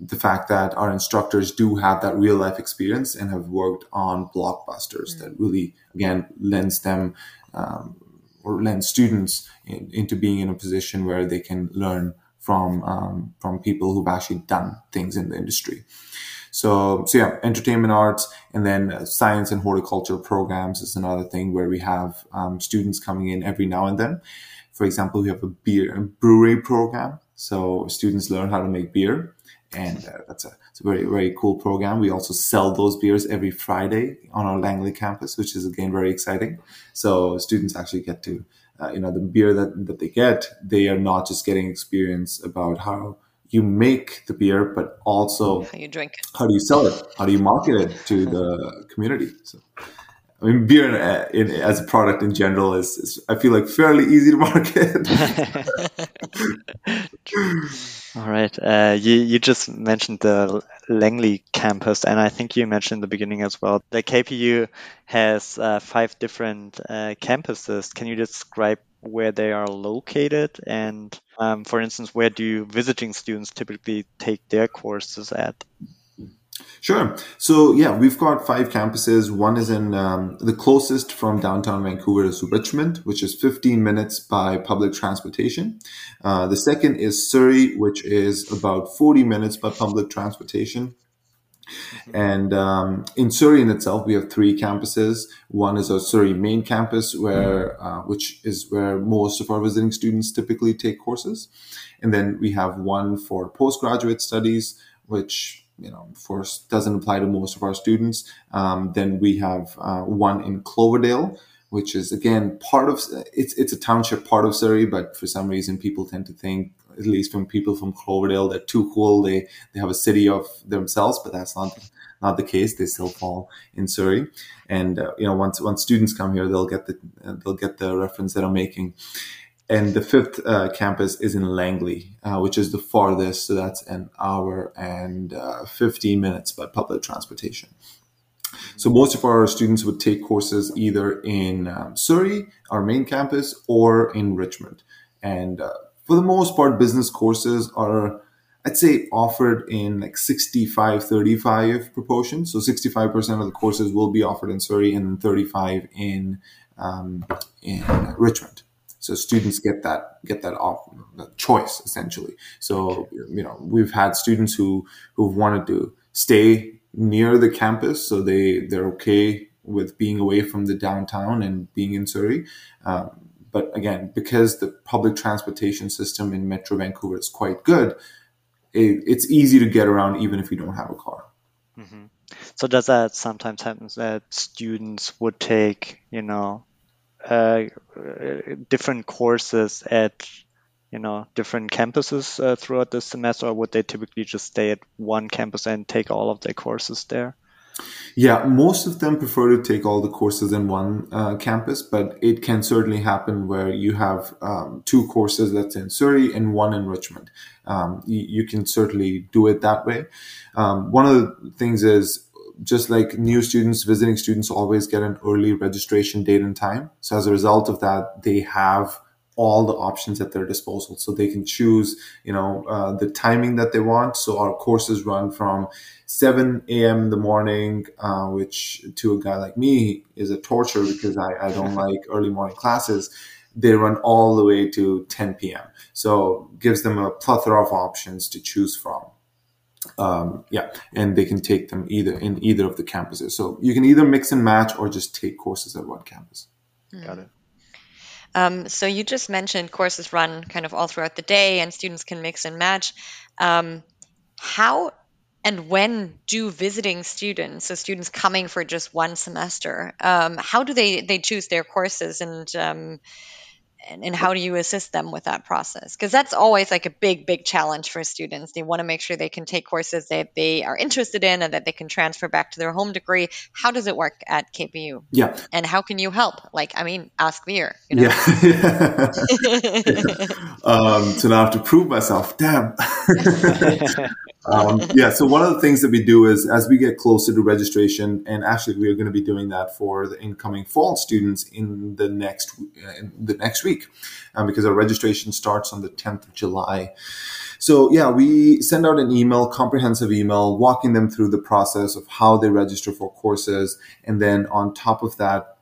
the fact that our instructors do have that real life experience and have worked on blockbusters mm-hmm. that really again lends them um, or lend students in, into being in a position where they can learn from um, from people who've actually done things in the industry. So, so yeah, entertainment arts and then uh, science and horticulture programs is another thing where we have um, students coming in every now and then. For example, we have a beer a brewery program. So students learn how to make beer and uh, that's a, it's a very, very cool program. We also sell those beers every Friday on our Langley campus, which is again very exciting. So students actually get to uh, you know the beer that, that they get they are not just getting experience about how you make the beer but also how you drink it how do you sell it how do you market it to [laughs] the community so I mean, beer in, in, as a product in general is, is, I feel like, fairly easy to [laughs] market. [laughs] All right. Uh, you, you just mentioned the Langley campus, and I think you mentioned in the beginning as well. The KPU has uh, five different uh, campuses. Can you describe where they are located? And, um, for instance, where do visiting students typically take their courses at? Sure. So yeah, we've got five campuses. One is in um, the closest from downtown Vancouver is Richmond, which is 15 minutes by public transportation. Uh, the second is Surrey, which is about 40 minutes by public transportation. And um, in Surrey in itself, we have three campuses. One is our Surrey main campus, where uh, which is where most of our visiting students typically take courses, and then we have one for postgraduate studies, which you know, course, doesn't apply to most of our students. Um, then we have uh, one in Cloverdale, which is again part of it's it's a township part of Surrey, but for some reason people tend to think, at least from people from Cloverdale, they're too cool. They they have a city of themselves, but that's not not the case. They still fall in Surrey, and uh, you know once once students come here, they'll get the they'll get the reference that I'm making. And the fifth uh, campus is in Langley, uh, which is the farthest. So that's an hour and uh, 15 minutes by public transportation. So most of our students would take courses either in um, Surrey, our main campus, or in Richmond. And uh, for the most part, business courses are, I'd say, offered in like 65 35 proportion. So 65% of the courses will be offered in Surrey and 35 in, um, in Richmond. So students get that get that off choice essentially. So you know we've had students who who've wanted to stay near the campus, so they they're okay with being away from the downtown and being in Surrey. Um, but again, because the public transportation system in Metro Vancouver is quite good, it, it's easy to get around even if you don't have a car. Mm-hmm. So does that sometimes happen that students would take, you know, uh, different courses at you know different campuses uh, throughout the semester or would they typically just stay at one campus and take all of their courses there? Yeah most of them prefer to take all the courses in one uh, campus but it can certainly happen where you have um, two courses that's in surrey and one in richmond. Um, you, you, can certainly do it that way. Um, one of the things is just like new students, visiting students always get an early registration date and time. So as a result of that, they have all the options at their disposal. So they can choose, you know, uh, the timing that they want. So our courses run from 7 a.m. in the morning, uh, which to a guy like me is a torture because I, I don't [laughs] like early morning classes. They run all the way to 10 p.m. So gives them a plethora of options to choose from um, yeah, and they can take them either in either of the campuses. So you can either mix and match or just take courses at one campus. Mm. Got it. Um, so you just mentioned courses run kind of all throughout the day, and students can mix and match. Um, how and when do visiting students, so students coming for just one semester, um, how do they they choose their courses and um, and, and how do you assist them with that process? Because that's always like a big big challenge for students. They want to make sure they can take courses that they are interested in and that they can transfer back to their home degree. How does it work at kpu yeah. And how can you help? Like i mean ask Veer you know? [laughs] yeah. Um, so now i have to prove myself. Damn [laughs] um, [laughs] yeah, so one of the things that we do is as we get closer to registration, and actually we are going to be doing that for the incoming fall students in the next in the next week, um, because our registration starts on the 10th of July. So yeah, we send out an email, comprehensive email, walking them through the process of how they register for courses, and then on top of that.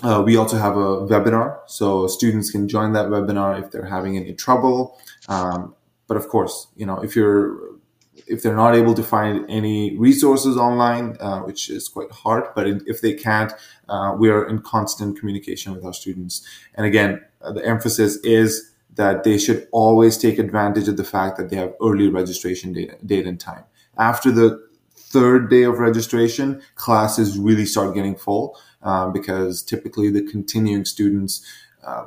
Uh, we also have a webinar, so students can join that webinar if they're having any trouble. Um, but of course, you know, if you're if they're not able to find any resources online, uh, which is quite hard, but if they can't, uh, we are in constant communication with our students. And again, uh, the emphasis is that they should always take advantage of the fact that they have early registration date, and time. After the third day of registration, classes really start getting full um, because typically the continuing students uh,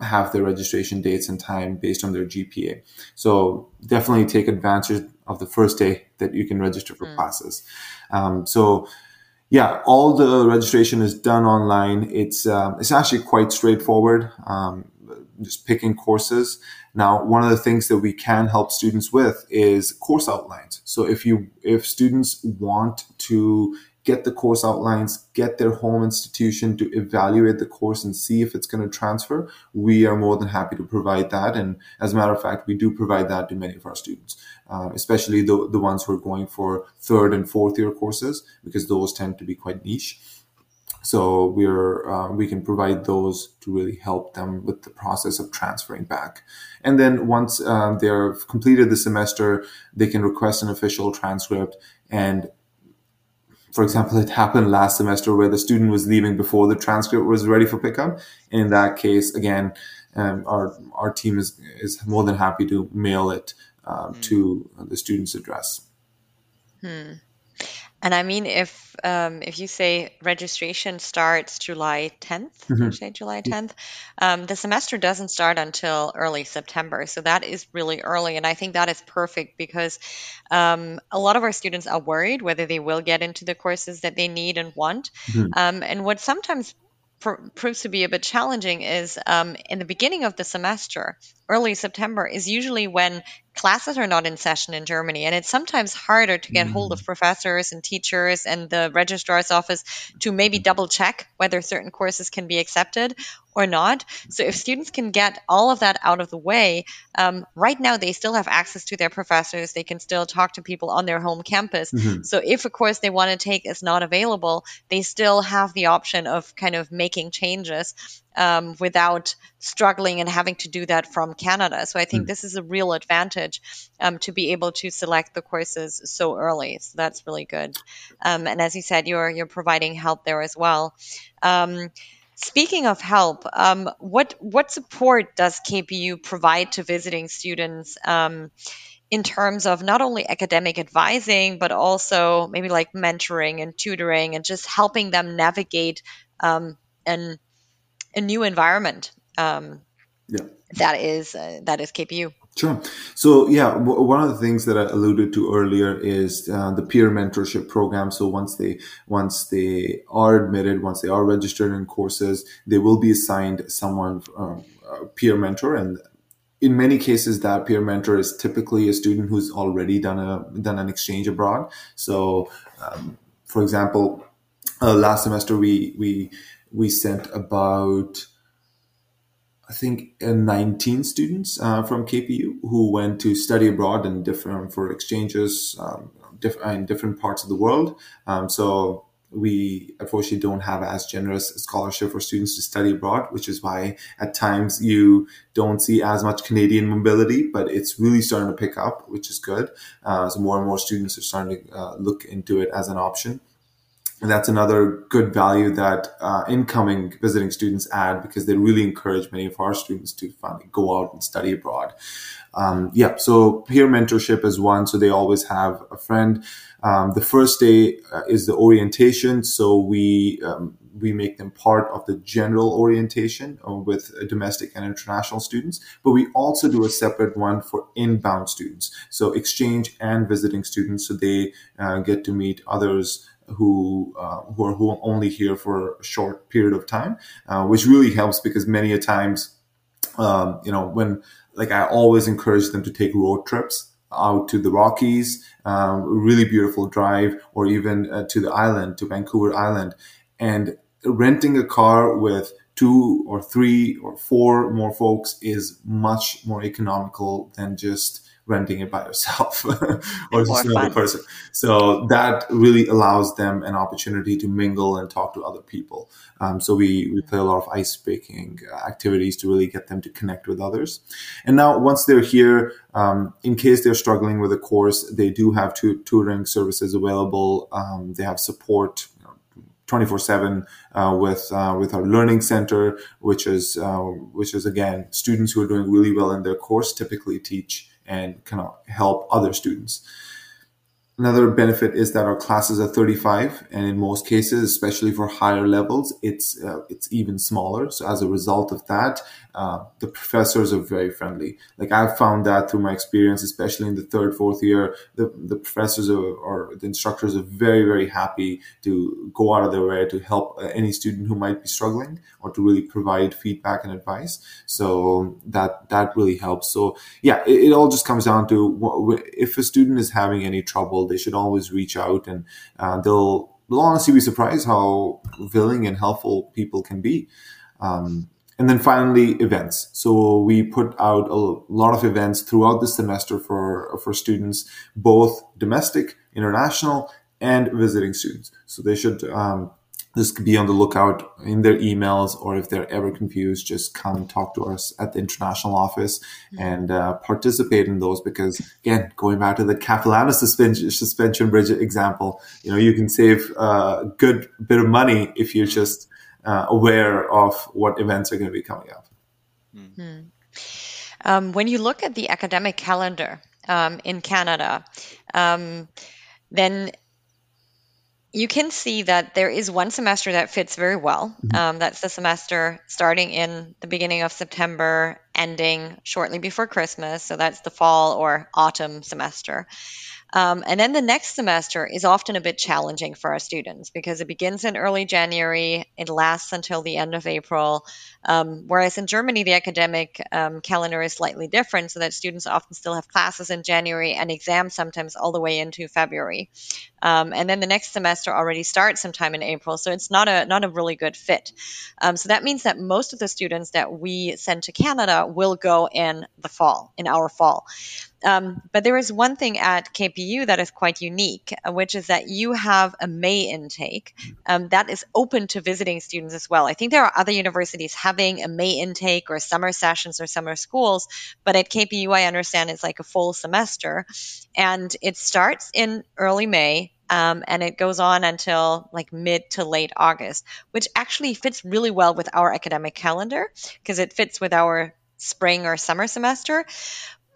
have their registration dates and time based on their GPA. So definitely take advantage of the first day that you can register for mm. classes. Um, so yeah, all the registration is done online. It's um, it's actually quite straightforward. Um, just picking courses. Now, one of the things that we can help students with is course outlines. So if you if students want to get the course outlines, get their home institution to evaluate the course and see if it's going to transfer, we are more than happy to provide that. And as a matter of fact, we do provide that to many of our students, uh, especially the, the ones who are going for third and fourth year courses, because those tend to be quite niche. So we're uh, we can provide those to really help them with the process of transferring back. And then once uh, they're completed the semester, they can request an official transcript and for example, it happened last semester where the student was leaving before the transcript was ready for pickup. And in that case, again, um, our our team is is more than happy to mail it um, mm. to the student's address. Hmm. And I mean, if um, if you say registration starts July 10th, mm-hmm. say July 10th, um, the semester doesn't start until early September. So that is really early, and I think that is perfect because um, a lot of our students are worried whether they will get into the courses that they need and want. Mm-hmm. Um, and what sometimes pr- proves to be a bit challenging is um, in the beginning of the semester, early September is usually when classes are not in session in Germany, and it's sometimes harder to get mm. hold of mm. professors and teachers and the registrar's office to maybe double check whether certain courses can be accepted or not. So if students can get all of that out of the way, um, right now they still have access to their professors. They can still talk to people on their home campus. Mm-hmm. So if a course they want to take is not available, they still have the option of kind of making changes um, without struggling and having to do that from Canada. So I think mm. this is a real advantage um, to be able to select the courses so early. So that's really good. Um, and as you said, you're you're providing help there as well. Um, speaking of help, um, what what support does KPU provide to visiting students? Um, in terms of not only academic advising, but also maybe like mentoring and tutoring and just helping them navigate um, and a new environment. Um, yeah. That is uh, that is KPU. Sure. So yeah, w- one of the things that I alluded to earlier is uh, the peer mentorship program. So once they once they are admitted, once they are registered in courses, they will be assigned someone um, a peer mentor, and in many cases, that peer mentor is typically a student who's already done a done an exchange abroad. So, um, for example, uh, last semester we we we sent about I think uh, 19 students uh, from KPU who went to study abroad and different for exchanges um, diff- in different parts of the world. Um, so we unfortunately don't have as generous scholarship for students to study abroad, which is why at times you don't see as much Canadian mobility, but it's really starting to pick up, which is good. Uh, so more and more students are starting to uh, look into it as an option. And that's another good value that uh, incoming visiting students add because they really encourage many of our students to finally go out and study abroad. Um, yeah, so peer mentorship is one. So they always have a friend. Um, the first day uh, is the orientation. So we um, we make them part of the general orientation uh, with domestic and international students, but we also do a separate one for inbound students. So exchange and visiting students, so they uh, get to meet others who uh, who are who only here for a short period of time, uh, which really helps because many a times, um, you know, when like I always encourage them to take road trips out to the Rockies, um, really beautiful drive, or even uh, to the island, to Vancouver Island, and renting a car with two or three or four more folks is much more economical than just renting it by yourself [laughs] or just another person. So that really allows them an opportunity to mingle and talk to other people. Um, so we, we play a lot of ice breaking uh, activities to really get them to connect with others. And now once they're here, um, in case they're struggling with a course, they do have tu- tutoring services available. Um, they have support 24 seven uh, with uh, with our learning center, which is uh, which is again students who are doing really well in their course typically teach and kind of help other students. Another benefit is that our classes are 35, and in most cases, especially for higher levels, it's uh, it's even smaller. So as a result of that, uh, the professors are very friendly. Like I've found that through my experience, especially in the third, fourth year, the, the professors or the instructors are very, very happy to go out of their way to help uh, any student who might be struggling or to really provide feedback and advice. So that, that really helps. So yeah, it, it all just comes down to if a student is having any trouble, they should always reach out and uh, they'll, they'll honestly be surprised how willing and helpful people can be. Um, and then finally, events. So we put out a lot of events throughout the semester for, for students, both domestic, international, and visiting students. So they should um, just be on the lookout in their emails, or if they're ever confused, just come talk to us at the international office mm-hmm. and uh, participate in those. Because again, going back to the Capilano suspension, suspension bridge example, you know, you can save a good bit of money if you're just uh, aware of what events are going to be coming up. Mm-hmm. Um, when you look at the academic calendar um, in Canada, um, then you can see that there is one semester that fits very well. Mm-hmm. Um, that's the semester starting in the beginning of September, ending shortly before Christmas. So that's the fall or autumn semester. Um, and then the next semester is often a bit challenging for our students because it begins in early January, it lasts until the end of April. Um, whereas in Germany, the academic um, calendar is slightly different, so that students often still have classes in January and exams sometimes all the way into February. Um, and then the next semester already starts sometime in April, so it's not a not a really good fit. Um, so that means that most of the students that we send to Canada will go in the fall, in our fall. Um, but there is one thing at KPU that is quite unique, uh, which is that you have a May intake um, that is open to visiting students as well. I think there are other universities having a May intake or summer sessions or summer schools, but at KPU, I understand it's like a full semester. And it starts in early May. Um, and it goes on until like mid to late August, which actually fits really well with our academic calendar because it fits with our spring or summer semester.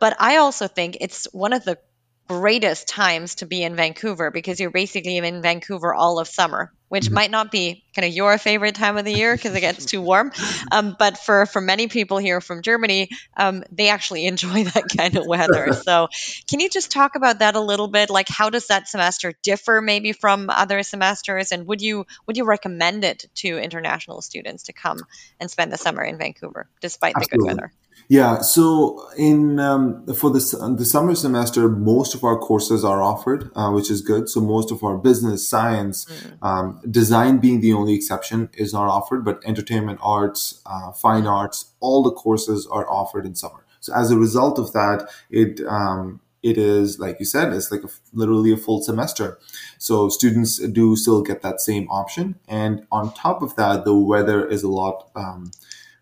But I also think it's one of the greatest times to be in Vancouver because you're basically in Vancouver all of summer, which mm-hmm. might not be kind of your favorite time of the year because it gets too warm. [laughs] Um, but for, for many people here from Germany, um, they actually [laughs] enjoy that kind of weather. [laughs] so, can you just talk about that a little bit? Like, how does that semester differ maybe from other semesters? And would you would you recommend it to international students to come and spend the summer in Vancouver despite Absolutely. the good weather? Yeah, so in um, for the the summer semester, most of our courses are offered, uh, which is good. So most of our business, science, mm. um, design being the only exception, is not offered. But entertainment, arts, uh, fine arts, all the courses are offered in summer. So as a result of that, it um, it is like you said, it's like a, literally a full semester. So students do still get that same option, and on top of that, the weather is a lot um,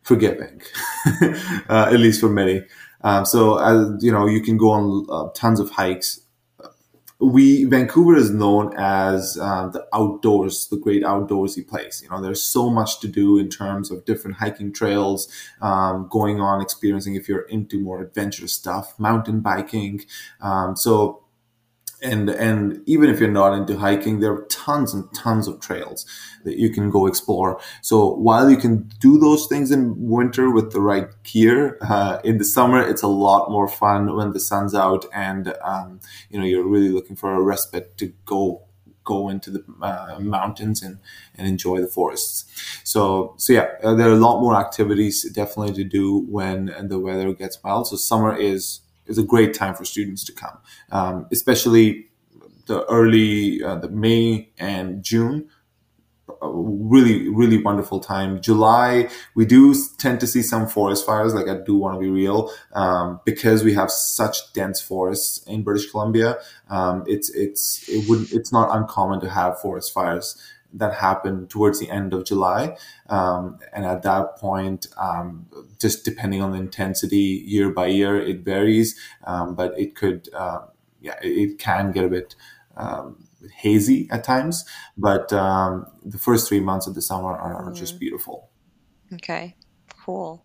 forgiving, [laughs] uh, at least for many. Um, so, as you know, you can go on uh, tons of hikes. We Vancouver is known as uh, the outdoors, the great outdoorsy place. You know, there's so much to do in terms of different hiking trails, um, going on, experiencing if you're into more adventurous stuff, mountain biking. Um, so and and even if you're not into hiking there are tons and tons of trails that you can go explore so while you can do those things in winter with the right gear uh, in the summer it's a lot more fun when the sun's out and um, you know you're really looking for a respite to go go into the uh, mountains and, and enjoy the forests. So, so yeah, uh, there are a lot more activities definitely to do when the weather gets mild. So summer is is a great time for students to come, um, especially the early uh, the May and June. A really, really wonderful time. July, we do tend to see some forest fires. Like I do want to be real, um, because we have such dense forests in British Columbia. Um, it's it's it would it's not uncommon to have forest fires that happened towards the end of July. Um, and at that point, um, just depending on the intensity year by year, it varies, um, but it could, uh, yeah, it can get a bit um, hazy at times. But um, the first three months of the summer are, are mm-hmm. just beautiful. Okay, cool.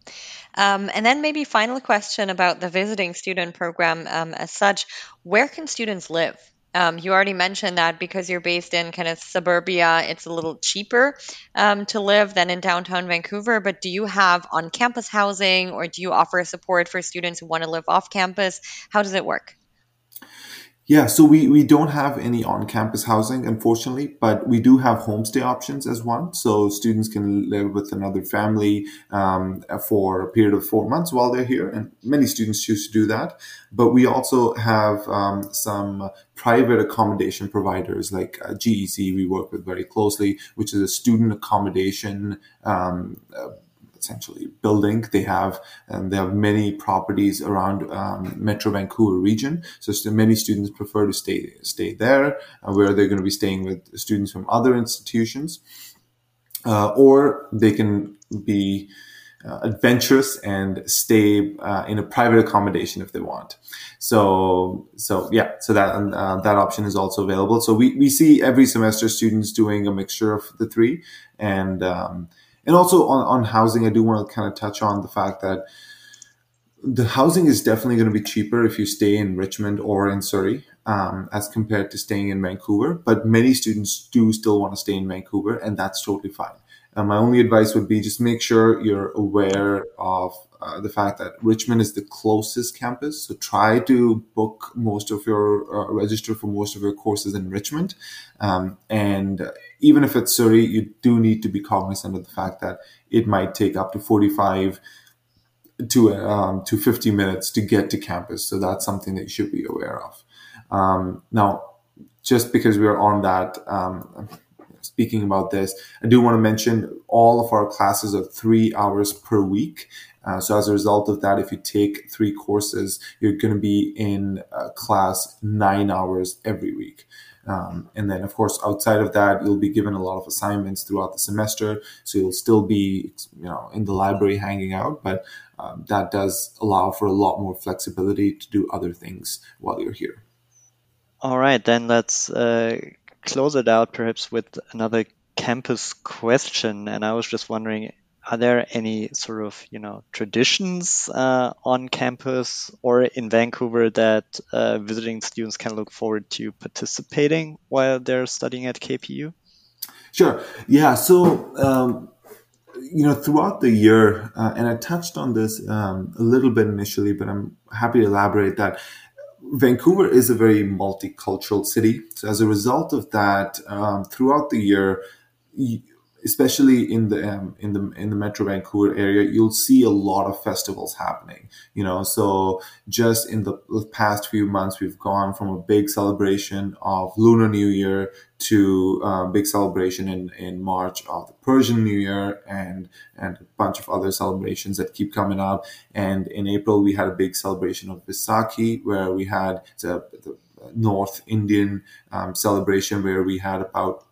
Um, and then maybe final question about the visiting student program um, as such. Where can students live? Um, you already mentioned that because you're based in kind of suburbia, it's a little cheaper um, to live than in downtown Vancouver. But do you have on campus housing or do you offer support for students who want to live off campus? How does it work? Yeah, so we, we don't have any on campus housing, unfortunately, but we do have homestay options as one. So students can live with another family um, for a period of four months while they're here, and many students choose to do that. But we also have um, some private accommodation providers like uh, GEC, we work with very closely, which is a student accommodation um, uh, essentially building. They have um, they have many properties around um, Metro Vancouver region. So many students prefer to stay stay there, uh, where they're going to be staying with students from other institutions, uh, or they can be uh, adventurous and stay uh, in a private accommodation if they want. So, so yeah, so that uh, that option is also available. So we, we see every semester students doing a mixture of the three, and um, and also on, on housing, I do want to kind of touch on the fact that the housing is definitely going to be cheaper if you stay in Richmond or in Surrey. um, as compared to staying in Vancouver. But many students do still want to stay in Vancouver, and that's totally fine. And my only advice would be just make sure you're aware of uh, the fact that Richmond is the closest campus. So try to book most of your, uh, register for most of your courses in Richmond. Um, and even if it's Surrey, you do need to be cognizant of the fact that it might take up to 45 to, um, to 50 minutes to get to campus. So that's something that you should be aware of. Um, now, just because we're on that, um, speaking about this, I do want to mention all of our classes are three hours per week. Uh, so as a result of that, if you take three courses, you're going to be in class nine hours every week. Um, and then, of course, outside of that, you'll be given a lot of assignments throughout the semester. So you'll still be, you know, in the library hanging out, but um, that does allow for a lot more flexibility to do other things while you're here. All right, then let's uh, close it out perhaps with another campus question. And I was just wondering, are there any sort of you know traditions uh, on campus or in Vancouver that uh, visiting students can look forward to participating while they're studying at KPU? Sure. Yeah. So. Um, you know, throughout the year, uh, and I touched on this um, a little bit initially, but I'm happy to elaborate that Vancouver is a very multicultural city. So as a result of that, um, throughout the year, especially in the um, in the in the Metro Vancouver area, you'll see a lot of festivals happening. You know, so just in the past few months, we've gone from a big celebration of Lunar New Year to a um, big celebration in, in March of the Persian New Year and and a bunch of other celebrations that keep coming up. And in April, we had a big celebration of Vaisakhi, where we had the, the North Indian um, celebration, where we had about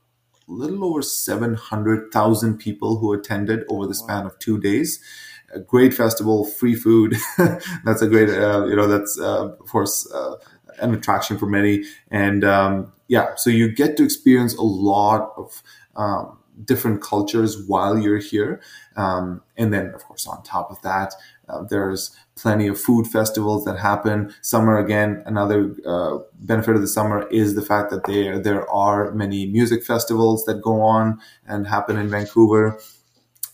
little over 700,000 people who attended over the span of two days. A great festival, free food. [laughs] that's a great, uh, you know, that's, uh, of course, uh, an attraction for many. And um, yeah, so you get to experience a lot of um, different cultures while you're here. Um, and then, of course, on top of that, uh, there's plenty of food festivals that happen. Summer again, another uh, benefit of the summer is the fact that there there are many music festivals that go on and happen in Vancouver.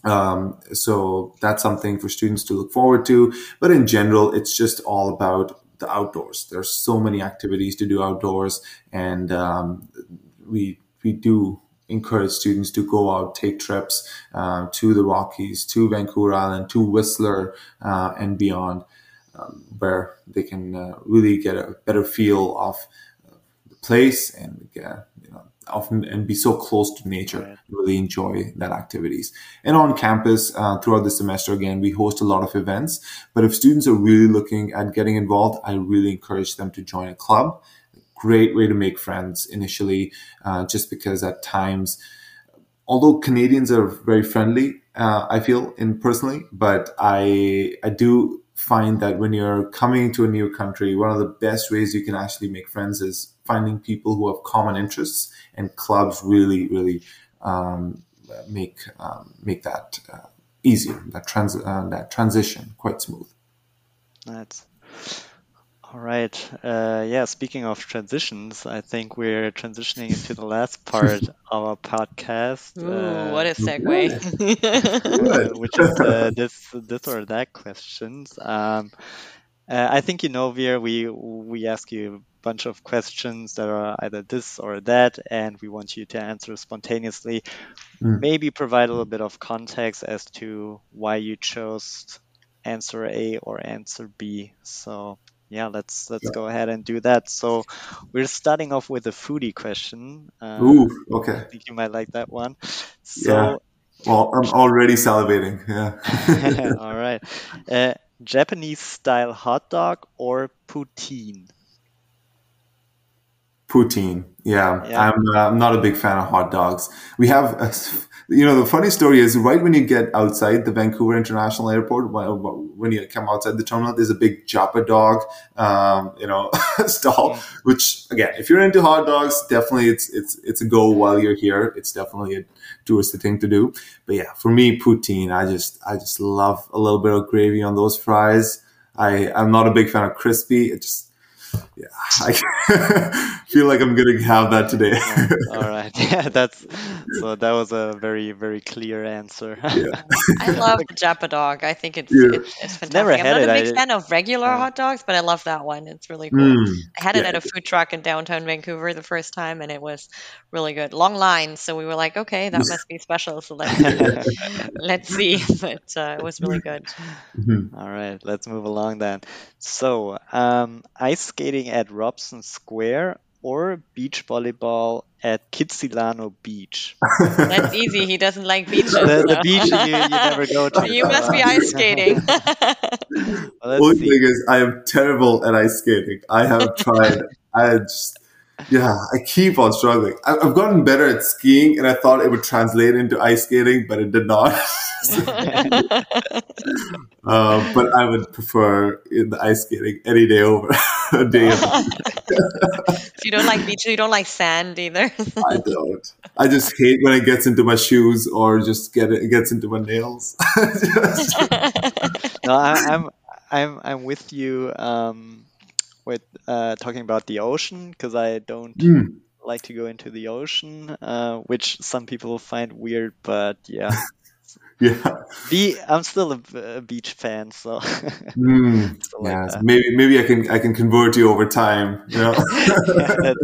Um, so that's something for students to look forward to. But in general, it's just all about the outdoors. There's so many activities to do outdoors, and um, we we do encourage students to go out, take trips uh, to the Rockies, to Vancouver Island, to Whistler, uh, and beyond, um, where they can uh, really get a better feel of the place and get, you know often and be so close to nature. Right. Really enjoy that activities. And on campus uh, throughout the semester, again, we host a lot of events. But if students are really looking at getting involved, I really encourage them to join a club great way to make friends initially, uh, just because at times, although Canadians are very friendly, uh, I feel in personally, but I I do find that when you're coming to a new country, one of the best ways you can actually make friends is finding people who have common interests, and clubs really really um, make um, make that uh, easier. That trans uh, that transition quite smooth. That's all right. Uh, yeah, speaking of transitions, I think we're transitioning into the last part [laughs] of our podcast. Ooh, uh, what a segue. [laughs] which is uh, [laughs] this, this or that questions. Um, uh, I think you know, Veer, we, we ask you a bunch of questions that are either this or that, and we want you to answer spontaneously. Mm. Maybe provide a little bit of context as to why you chose answer A or answer B. So yeah, let's let's yeah. go ahead and do that. So we're starting off with a foodie question. Uh, Ooh, okay. I think you might like that one. So, yeah. Well, I'm already salivating. Yeah. [laughs] all right. Uh, Japanese style hot dog or poutine? Poutine. Yeah, yeah. I'm, uh, I'm not a big fan of hot dogs. We have a, [laughs] you know, the funny story is right when you get outside the Vancouver International Airport, when you come outside the terminal, there's a big Japadog, um, you know, [laughs] stall. Yeah. Which again, if you're into hot dogs, definitely it's it's it's a go while you're here. It's definitely a touristy thing to do. But yeah, for me, poutine, I just I just love a little bit of gravy on those fries. I I'm not a big fan of crispy. It just yeah, I [laughs] feel like I'm gonna have that today. [laughs] All right, [laughs] yeah, that's so. That was a very very clear answer. yeah. I love the Japadog. I think it's Yeah. it's, it's fantastic. Never I'm not it. a big I- fan of regular Yeah. hot dogs, but I love that one. It's really cool. Mm, I had it yeah. at a food truck in downtown Vancouver the first time, and it was really good. Long lines, so we were like, okay, that must be special. So let's let's see. But uh, it was really good. Mhm. All right, let's move along then. So, um, ice skating at Robson Square or beach volleyball at Kitsilano Beach? [laughs] That's easy. He doesn't like beaches. The, the beach you, you never go to. You must be ice skating. [laughs] Well, Only see. thing is, I am terrible at ice skating. I have tried. I just, yeah, I keep on struggling. I, I've gotten better at skiing, and I thought it would translate into ice skating, but it did not. uh, [laughs] but I would prefer in the ice skating any day over [laughs] a day. Of, if [laughs] you don't like beaches, you don't like sand either. I don't. I just hate when it gets into my shoes or just get it, it gets into my nails. Just- no, I, I'm I'm I'm with you um, with uh, talking about the ocean because I don't Mm, like to go into the ocean, uh, which some people find weird. But yeah, [laughs] yeah. the I'm still a, a beach fan, so [laughs] Mm, like yeah. Maybe maybe I can I can convert you over time. You know. [laughs] let's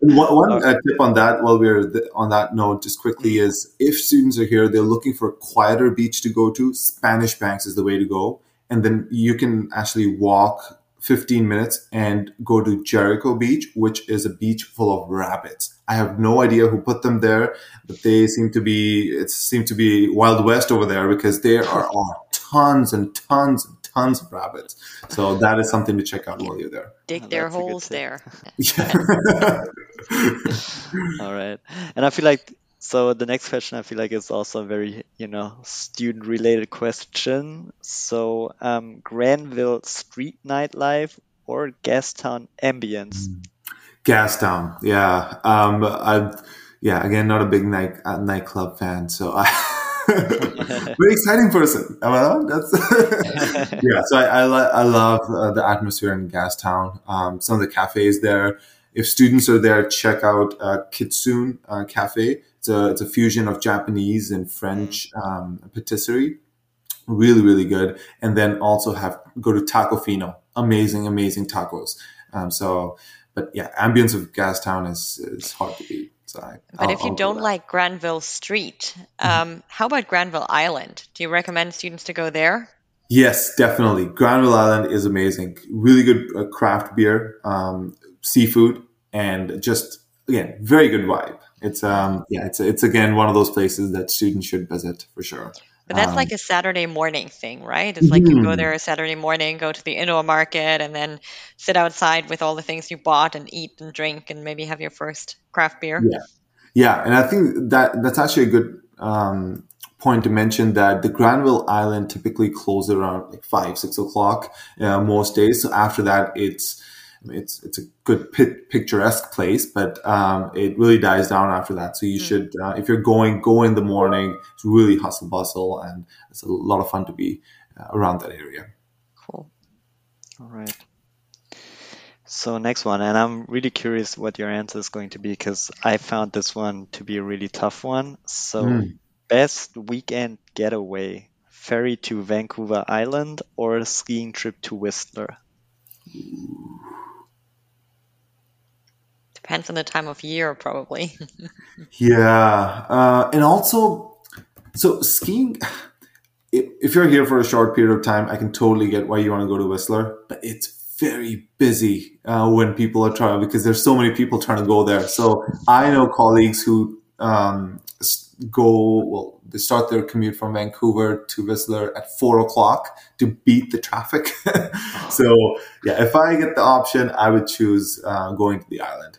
One, one Okay. uh, tip on that, while we're th- on that note, just quickly, is if students are here, they're looking for a quieter beach to go to. Spanish Banks is the way to go, and then you can actually walk 15 minutes and go to Jericho Beach, which is a beach full of rabbits. I have no idea who put them there, but they seem to be it seems to be Wild West over there because there are, are tons and tons and tons of rabbits. So that is something to check out while you're there. Dig Oh, their that's a good holes there. [laughs] [laughs] [laughs] All right. And I feel like so the next question I feel like is also a very, you know, student related question. So um Granville street nightlife or Gastown ambience? Gastown, yeah. Um, I, yeah. Again, not a big night uh, nightclub fan, so I [laughs] very exciting person. Am I wrong? That's [laughs] yeah. So I I, I love uh, the atmosphere in Gastown. Um, some of the cafes there. If students are there, check out uh, Kitsune uh, Cafe. It's a it's a fusion of Japanese and French um, patisserie. Really, really good. And then also have go to Tacofino. Amazing, amazing tacos. Um, so, but yeah, ambience of Gastown is is hard to beat. So, I, But I'll- if you I'll don't like Granville Street, um, how about Granville Island? Do you recommend students to go there? Yes, definitely. Granville Island is amazing. Really good uh, craft beer, um, seafood, and just again, very good vibe. It's um, yeah, it's it's again one of those places that students should visit for sure. But that's Um, like a Saturday morning thing, right? It's like you go Mhm. there a Saturday morning, go to the indoor market, and then sit outside with all the things you bought and eat and drink and maybe have your first craft beer. Yeah. Yeah, and I think that that's actually a good um, point to mention that the Granville Island typically closes around like five, six o'clock uh, most days. So after that, it's it's it's a good pi- picturesque place, but um, it really dies down after that. So you Mm. should, uh, if you're going, go in the morning. It's really hustle bustle, and it's a lot of fun to be uh, around that area. Cool. All right. So next one, and I'm really curious what your answer is going to be because I found this one to be a really tough one. So Mm. best weekend getaway, ferry to Vancouver Island or a skiing trip to Whistler? Depends on the time of year, probably. [laughs] Yeah, uh, and also, so skiing. If, you're here for a short period of time, I can totally get why you want to go to Whistler, but it's very busy uh, when people are trying because there's so many people trying to go there. So I know colleagues who um, go well. They start their commute from Vancouver to Whistler at four o'clock to beat the traffic. [laughs] so yeah, if I get the option, I would choose uh, going to the island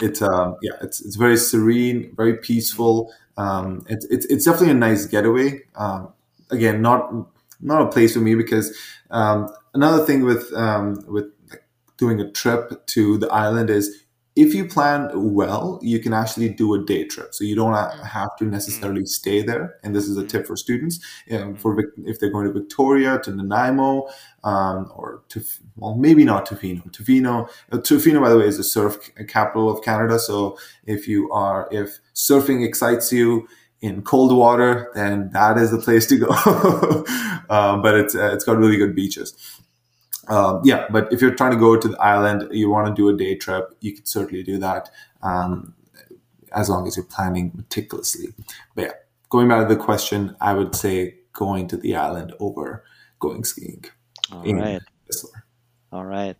it's um yeah it's it's very serene very peaceful. Um it's it's, it's definitely a nice getaway. Um again not not a place for me because um another thing with um with doing a trip to the island is if you plan well, you can actually do a day trip. So you don't have to necessarily stay there. And this is a tip for students. Um, for if they're going to Victoria, to Nanaimo, um, or to well, maybe not Tofino. Tofino, uh, Tofino, by the way, is the surf capital of Canada. So if you are, if surfing excites you in cold water, then that is the place to go. [laughs] um, but it's uh, it's got really good beaches. Um, yeah, but if you're trying to go to the island, you want to do a day trip, you could certainly do that um, as long as you're planning meticulously. But yeah, going back to the question, I would say going to the island over going skiing. All right. Whistler. All right.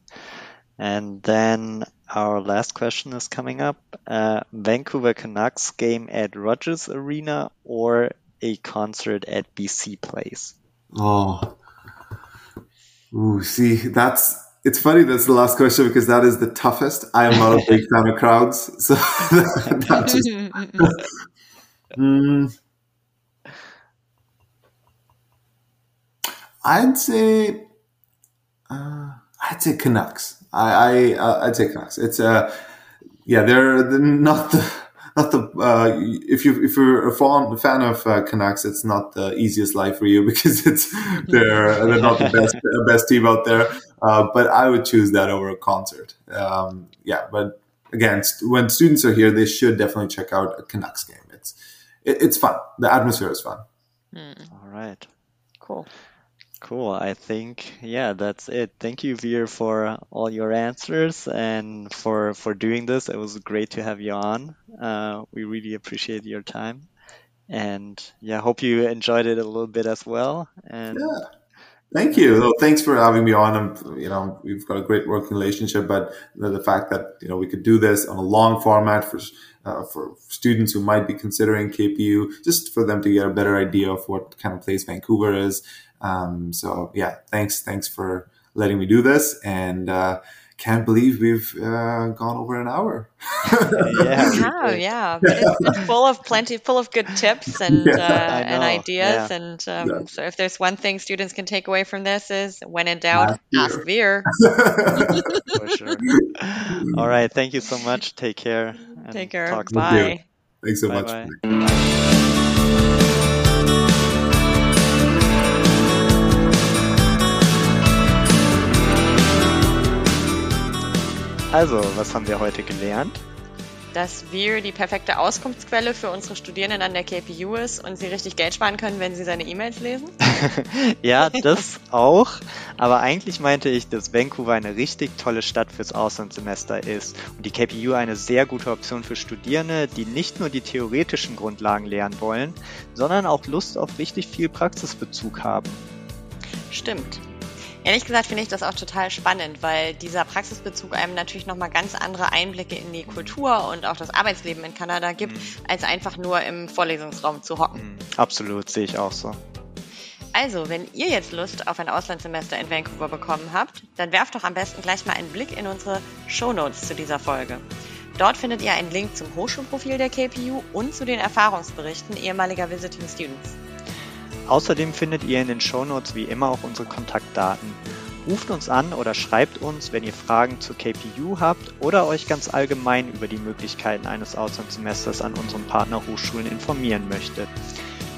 And then our last question is coming up. Uh, Vancouver Canucks game at Rogers Arena or a concert at BC Place? Oh, Ooh, see, that's it's funny that's the last question because that is the toughest. I am not a big fan of crowds, [laughs] so [laughs] just, mm, I'd say uh, I'd say Canucks. I, I uh, I'd say Canucks. It's uh yeah, they're, they're not the not the uh, if you if you're a fan, fan of uh, Canucks, it's not the easiest life for you [laughs] because it's they're [laughs] they're not the best best team out there. Uh, but I would choose that over a concert. Um, yeah, but again, st- when students are here, they should definitely check out a Canucks game. It's it, it's fun. The atmosphere is fun. Mm. All right, cool. Cool. I think yeah, that's it. Thank you, Veer, for all your answers and for for doing this. It was great to have you on. Uh, we really appreciate your time, and yeah, hope you enjoyed it a little bit as well. And yeah. Thank you. Thanks for having me on. And you know, we've got a great working relationship, but the, the fact that you know we could do this on a long format for uh, for students who might be considering KPU, just for them to get a better idea of what kind of place Vancouver is, um, so yeah, thanks, thanks for letting me do this, and uh, can't believe we've uh, gone over an hour. [laughs] yeah, wow, yeah, but it's, it's, full of plenty, full of good tips [laughs] and yeah. uh, and ideas. Yeah. And um, yeah. so, if there's one thing students can take away from this is, when in doubt, ask Veer. [laughs] For sure. All right, thank you so much. Take care. Take care. Bye. Thanks so bye much. Bye. Also, was haben wir heute gelernt? Dass wir die perfekte Auskunftsquelle für unsere Studierenden an der KPU ist und sie richtig Geld sparen können, wenn sie seine E-Mails lesen? [laughs] ja, das auch. Aber eigentlich meinte ich, dass Vancouver eine richtig tolle Stadt fürs Auslandssemester ist und die KPU eine sehr gute Option für Studierende, die nicht nur die theoretischen Grundlagen lernen wollen, sondern auch Lust auf richtig viel Praxisbezug haben. Stimmt. Ehrlich gesagt finde ich das auch total spannend, weil dieser Praxisbezug einem natürlich nochmal ganz andere Einblicke in die Kultur und auch das Arbeitsleben in Kanada gibt, mhm. als einfach nur im Vorlesungsraum zu hocken. Mhm. Absolut, sehe ich auch so. Also, wenn ihr jetzt Lust auf ein Auslandssemester in Vancouver bekommen habt, dann werft doch am besten gleich mal einen Blick in unsere Show Notes zu dieser Folge. Dort findet ihr einen Link zum Hochschulprofil der KPU und zu den Erfahrungsberichten ehemaliger Visiting Students. Außerdem findet ihr in den Shownotes wie immer auch unsere Kontaktdaten. Ruft uns an oder schreibt uns, wenn ihr Fragen zur KPU habt oder euch ganz allgemein über die Möglichkeiten eines Auslandssemesters an unseren Partnerhochschulen informieren möchtet.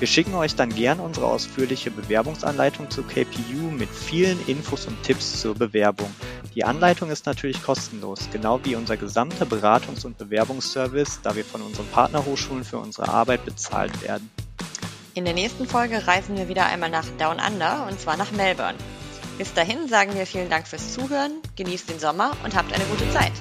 Wir schicken euch dann gern unsere ausführliche Bewerbungsanleitung zur KPU mit vielen Infos und Tipps zur Bewerbung. Die Anleitung ist natürlich kostenlos, genau wie unser gesamter Beratungs- und Bewerbungsservice, da wir von unseren Partnerhochschulen für unsere Arbeit bezahlt werden. In der nächsten Folge reisen wir wieder einmal nach Down Under und zwar nach Melbourne. Bis dahin sagen wir vielen Dank fürs Zuhören, genießt den Sommer und habt eine gute Zeit.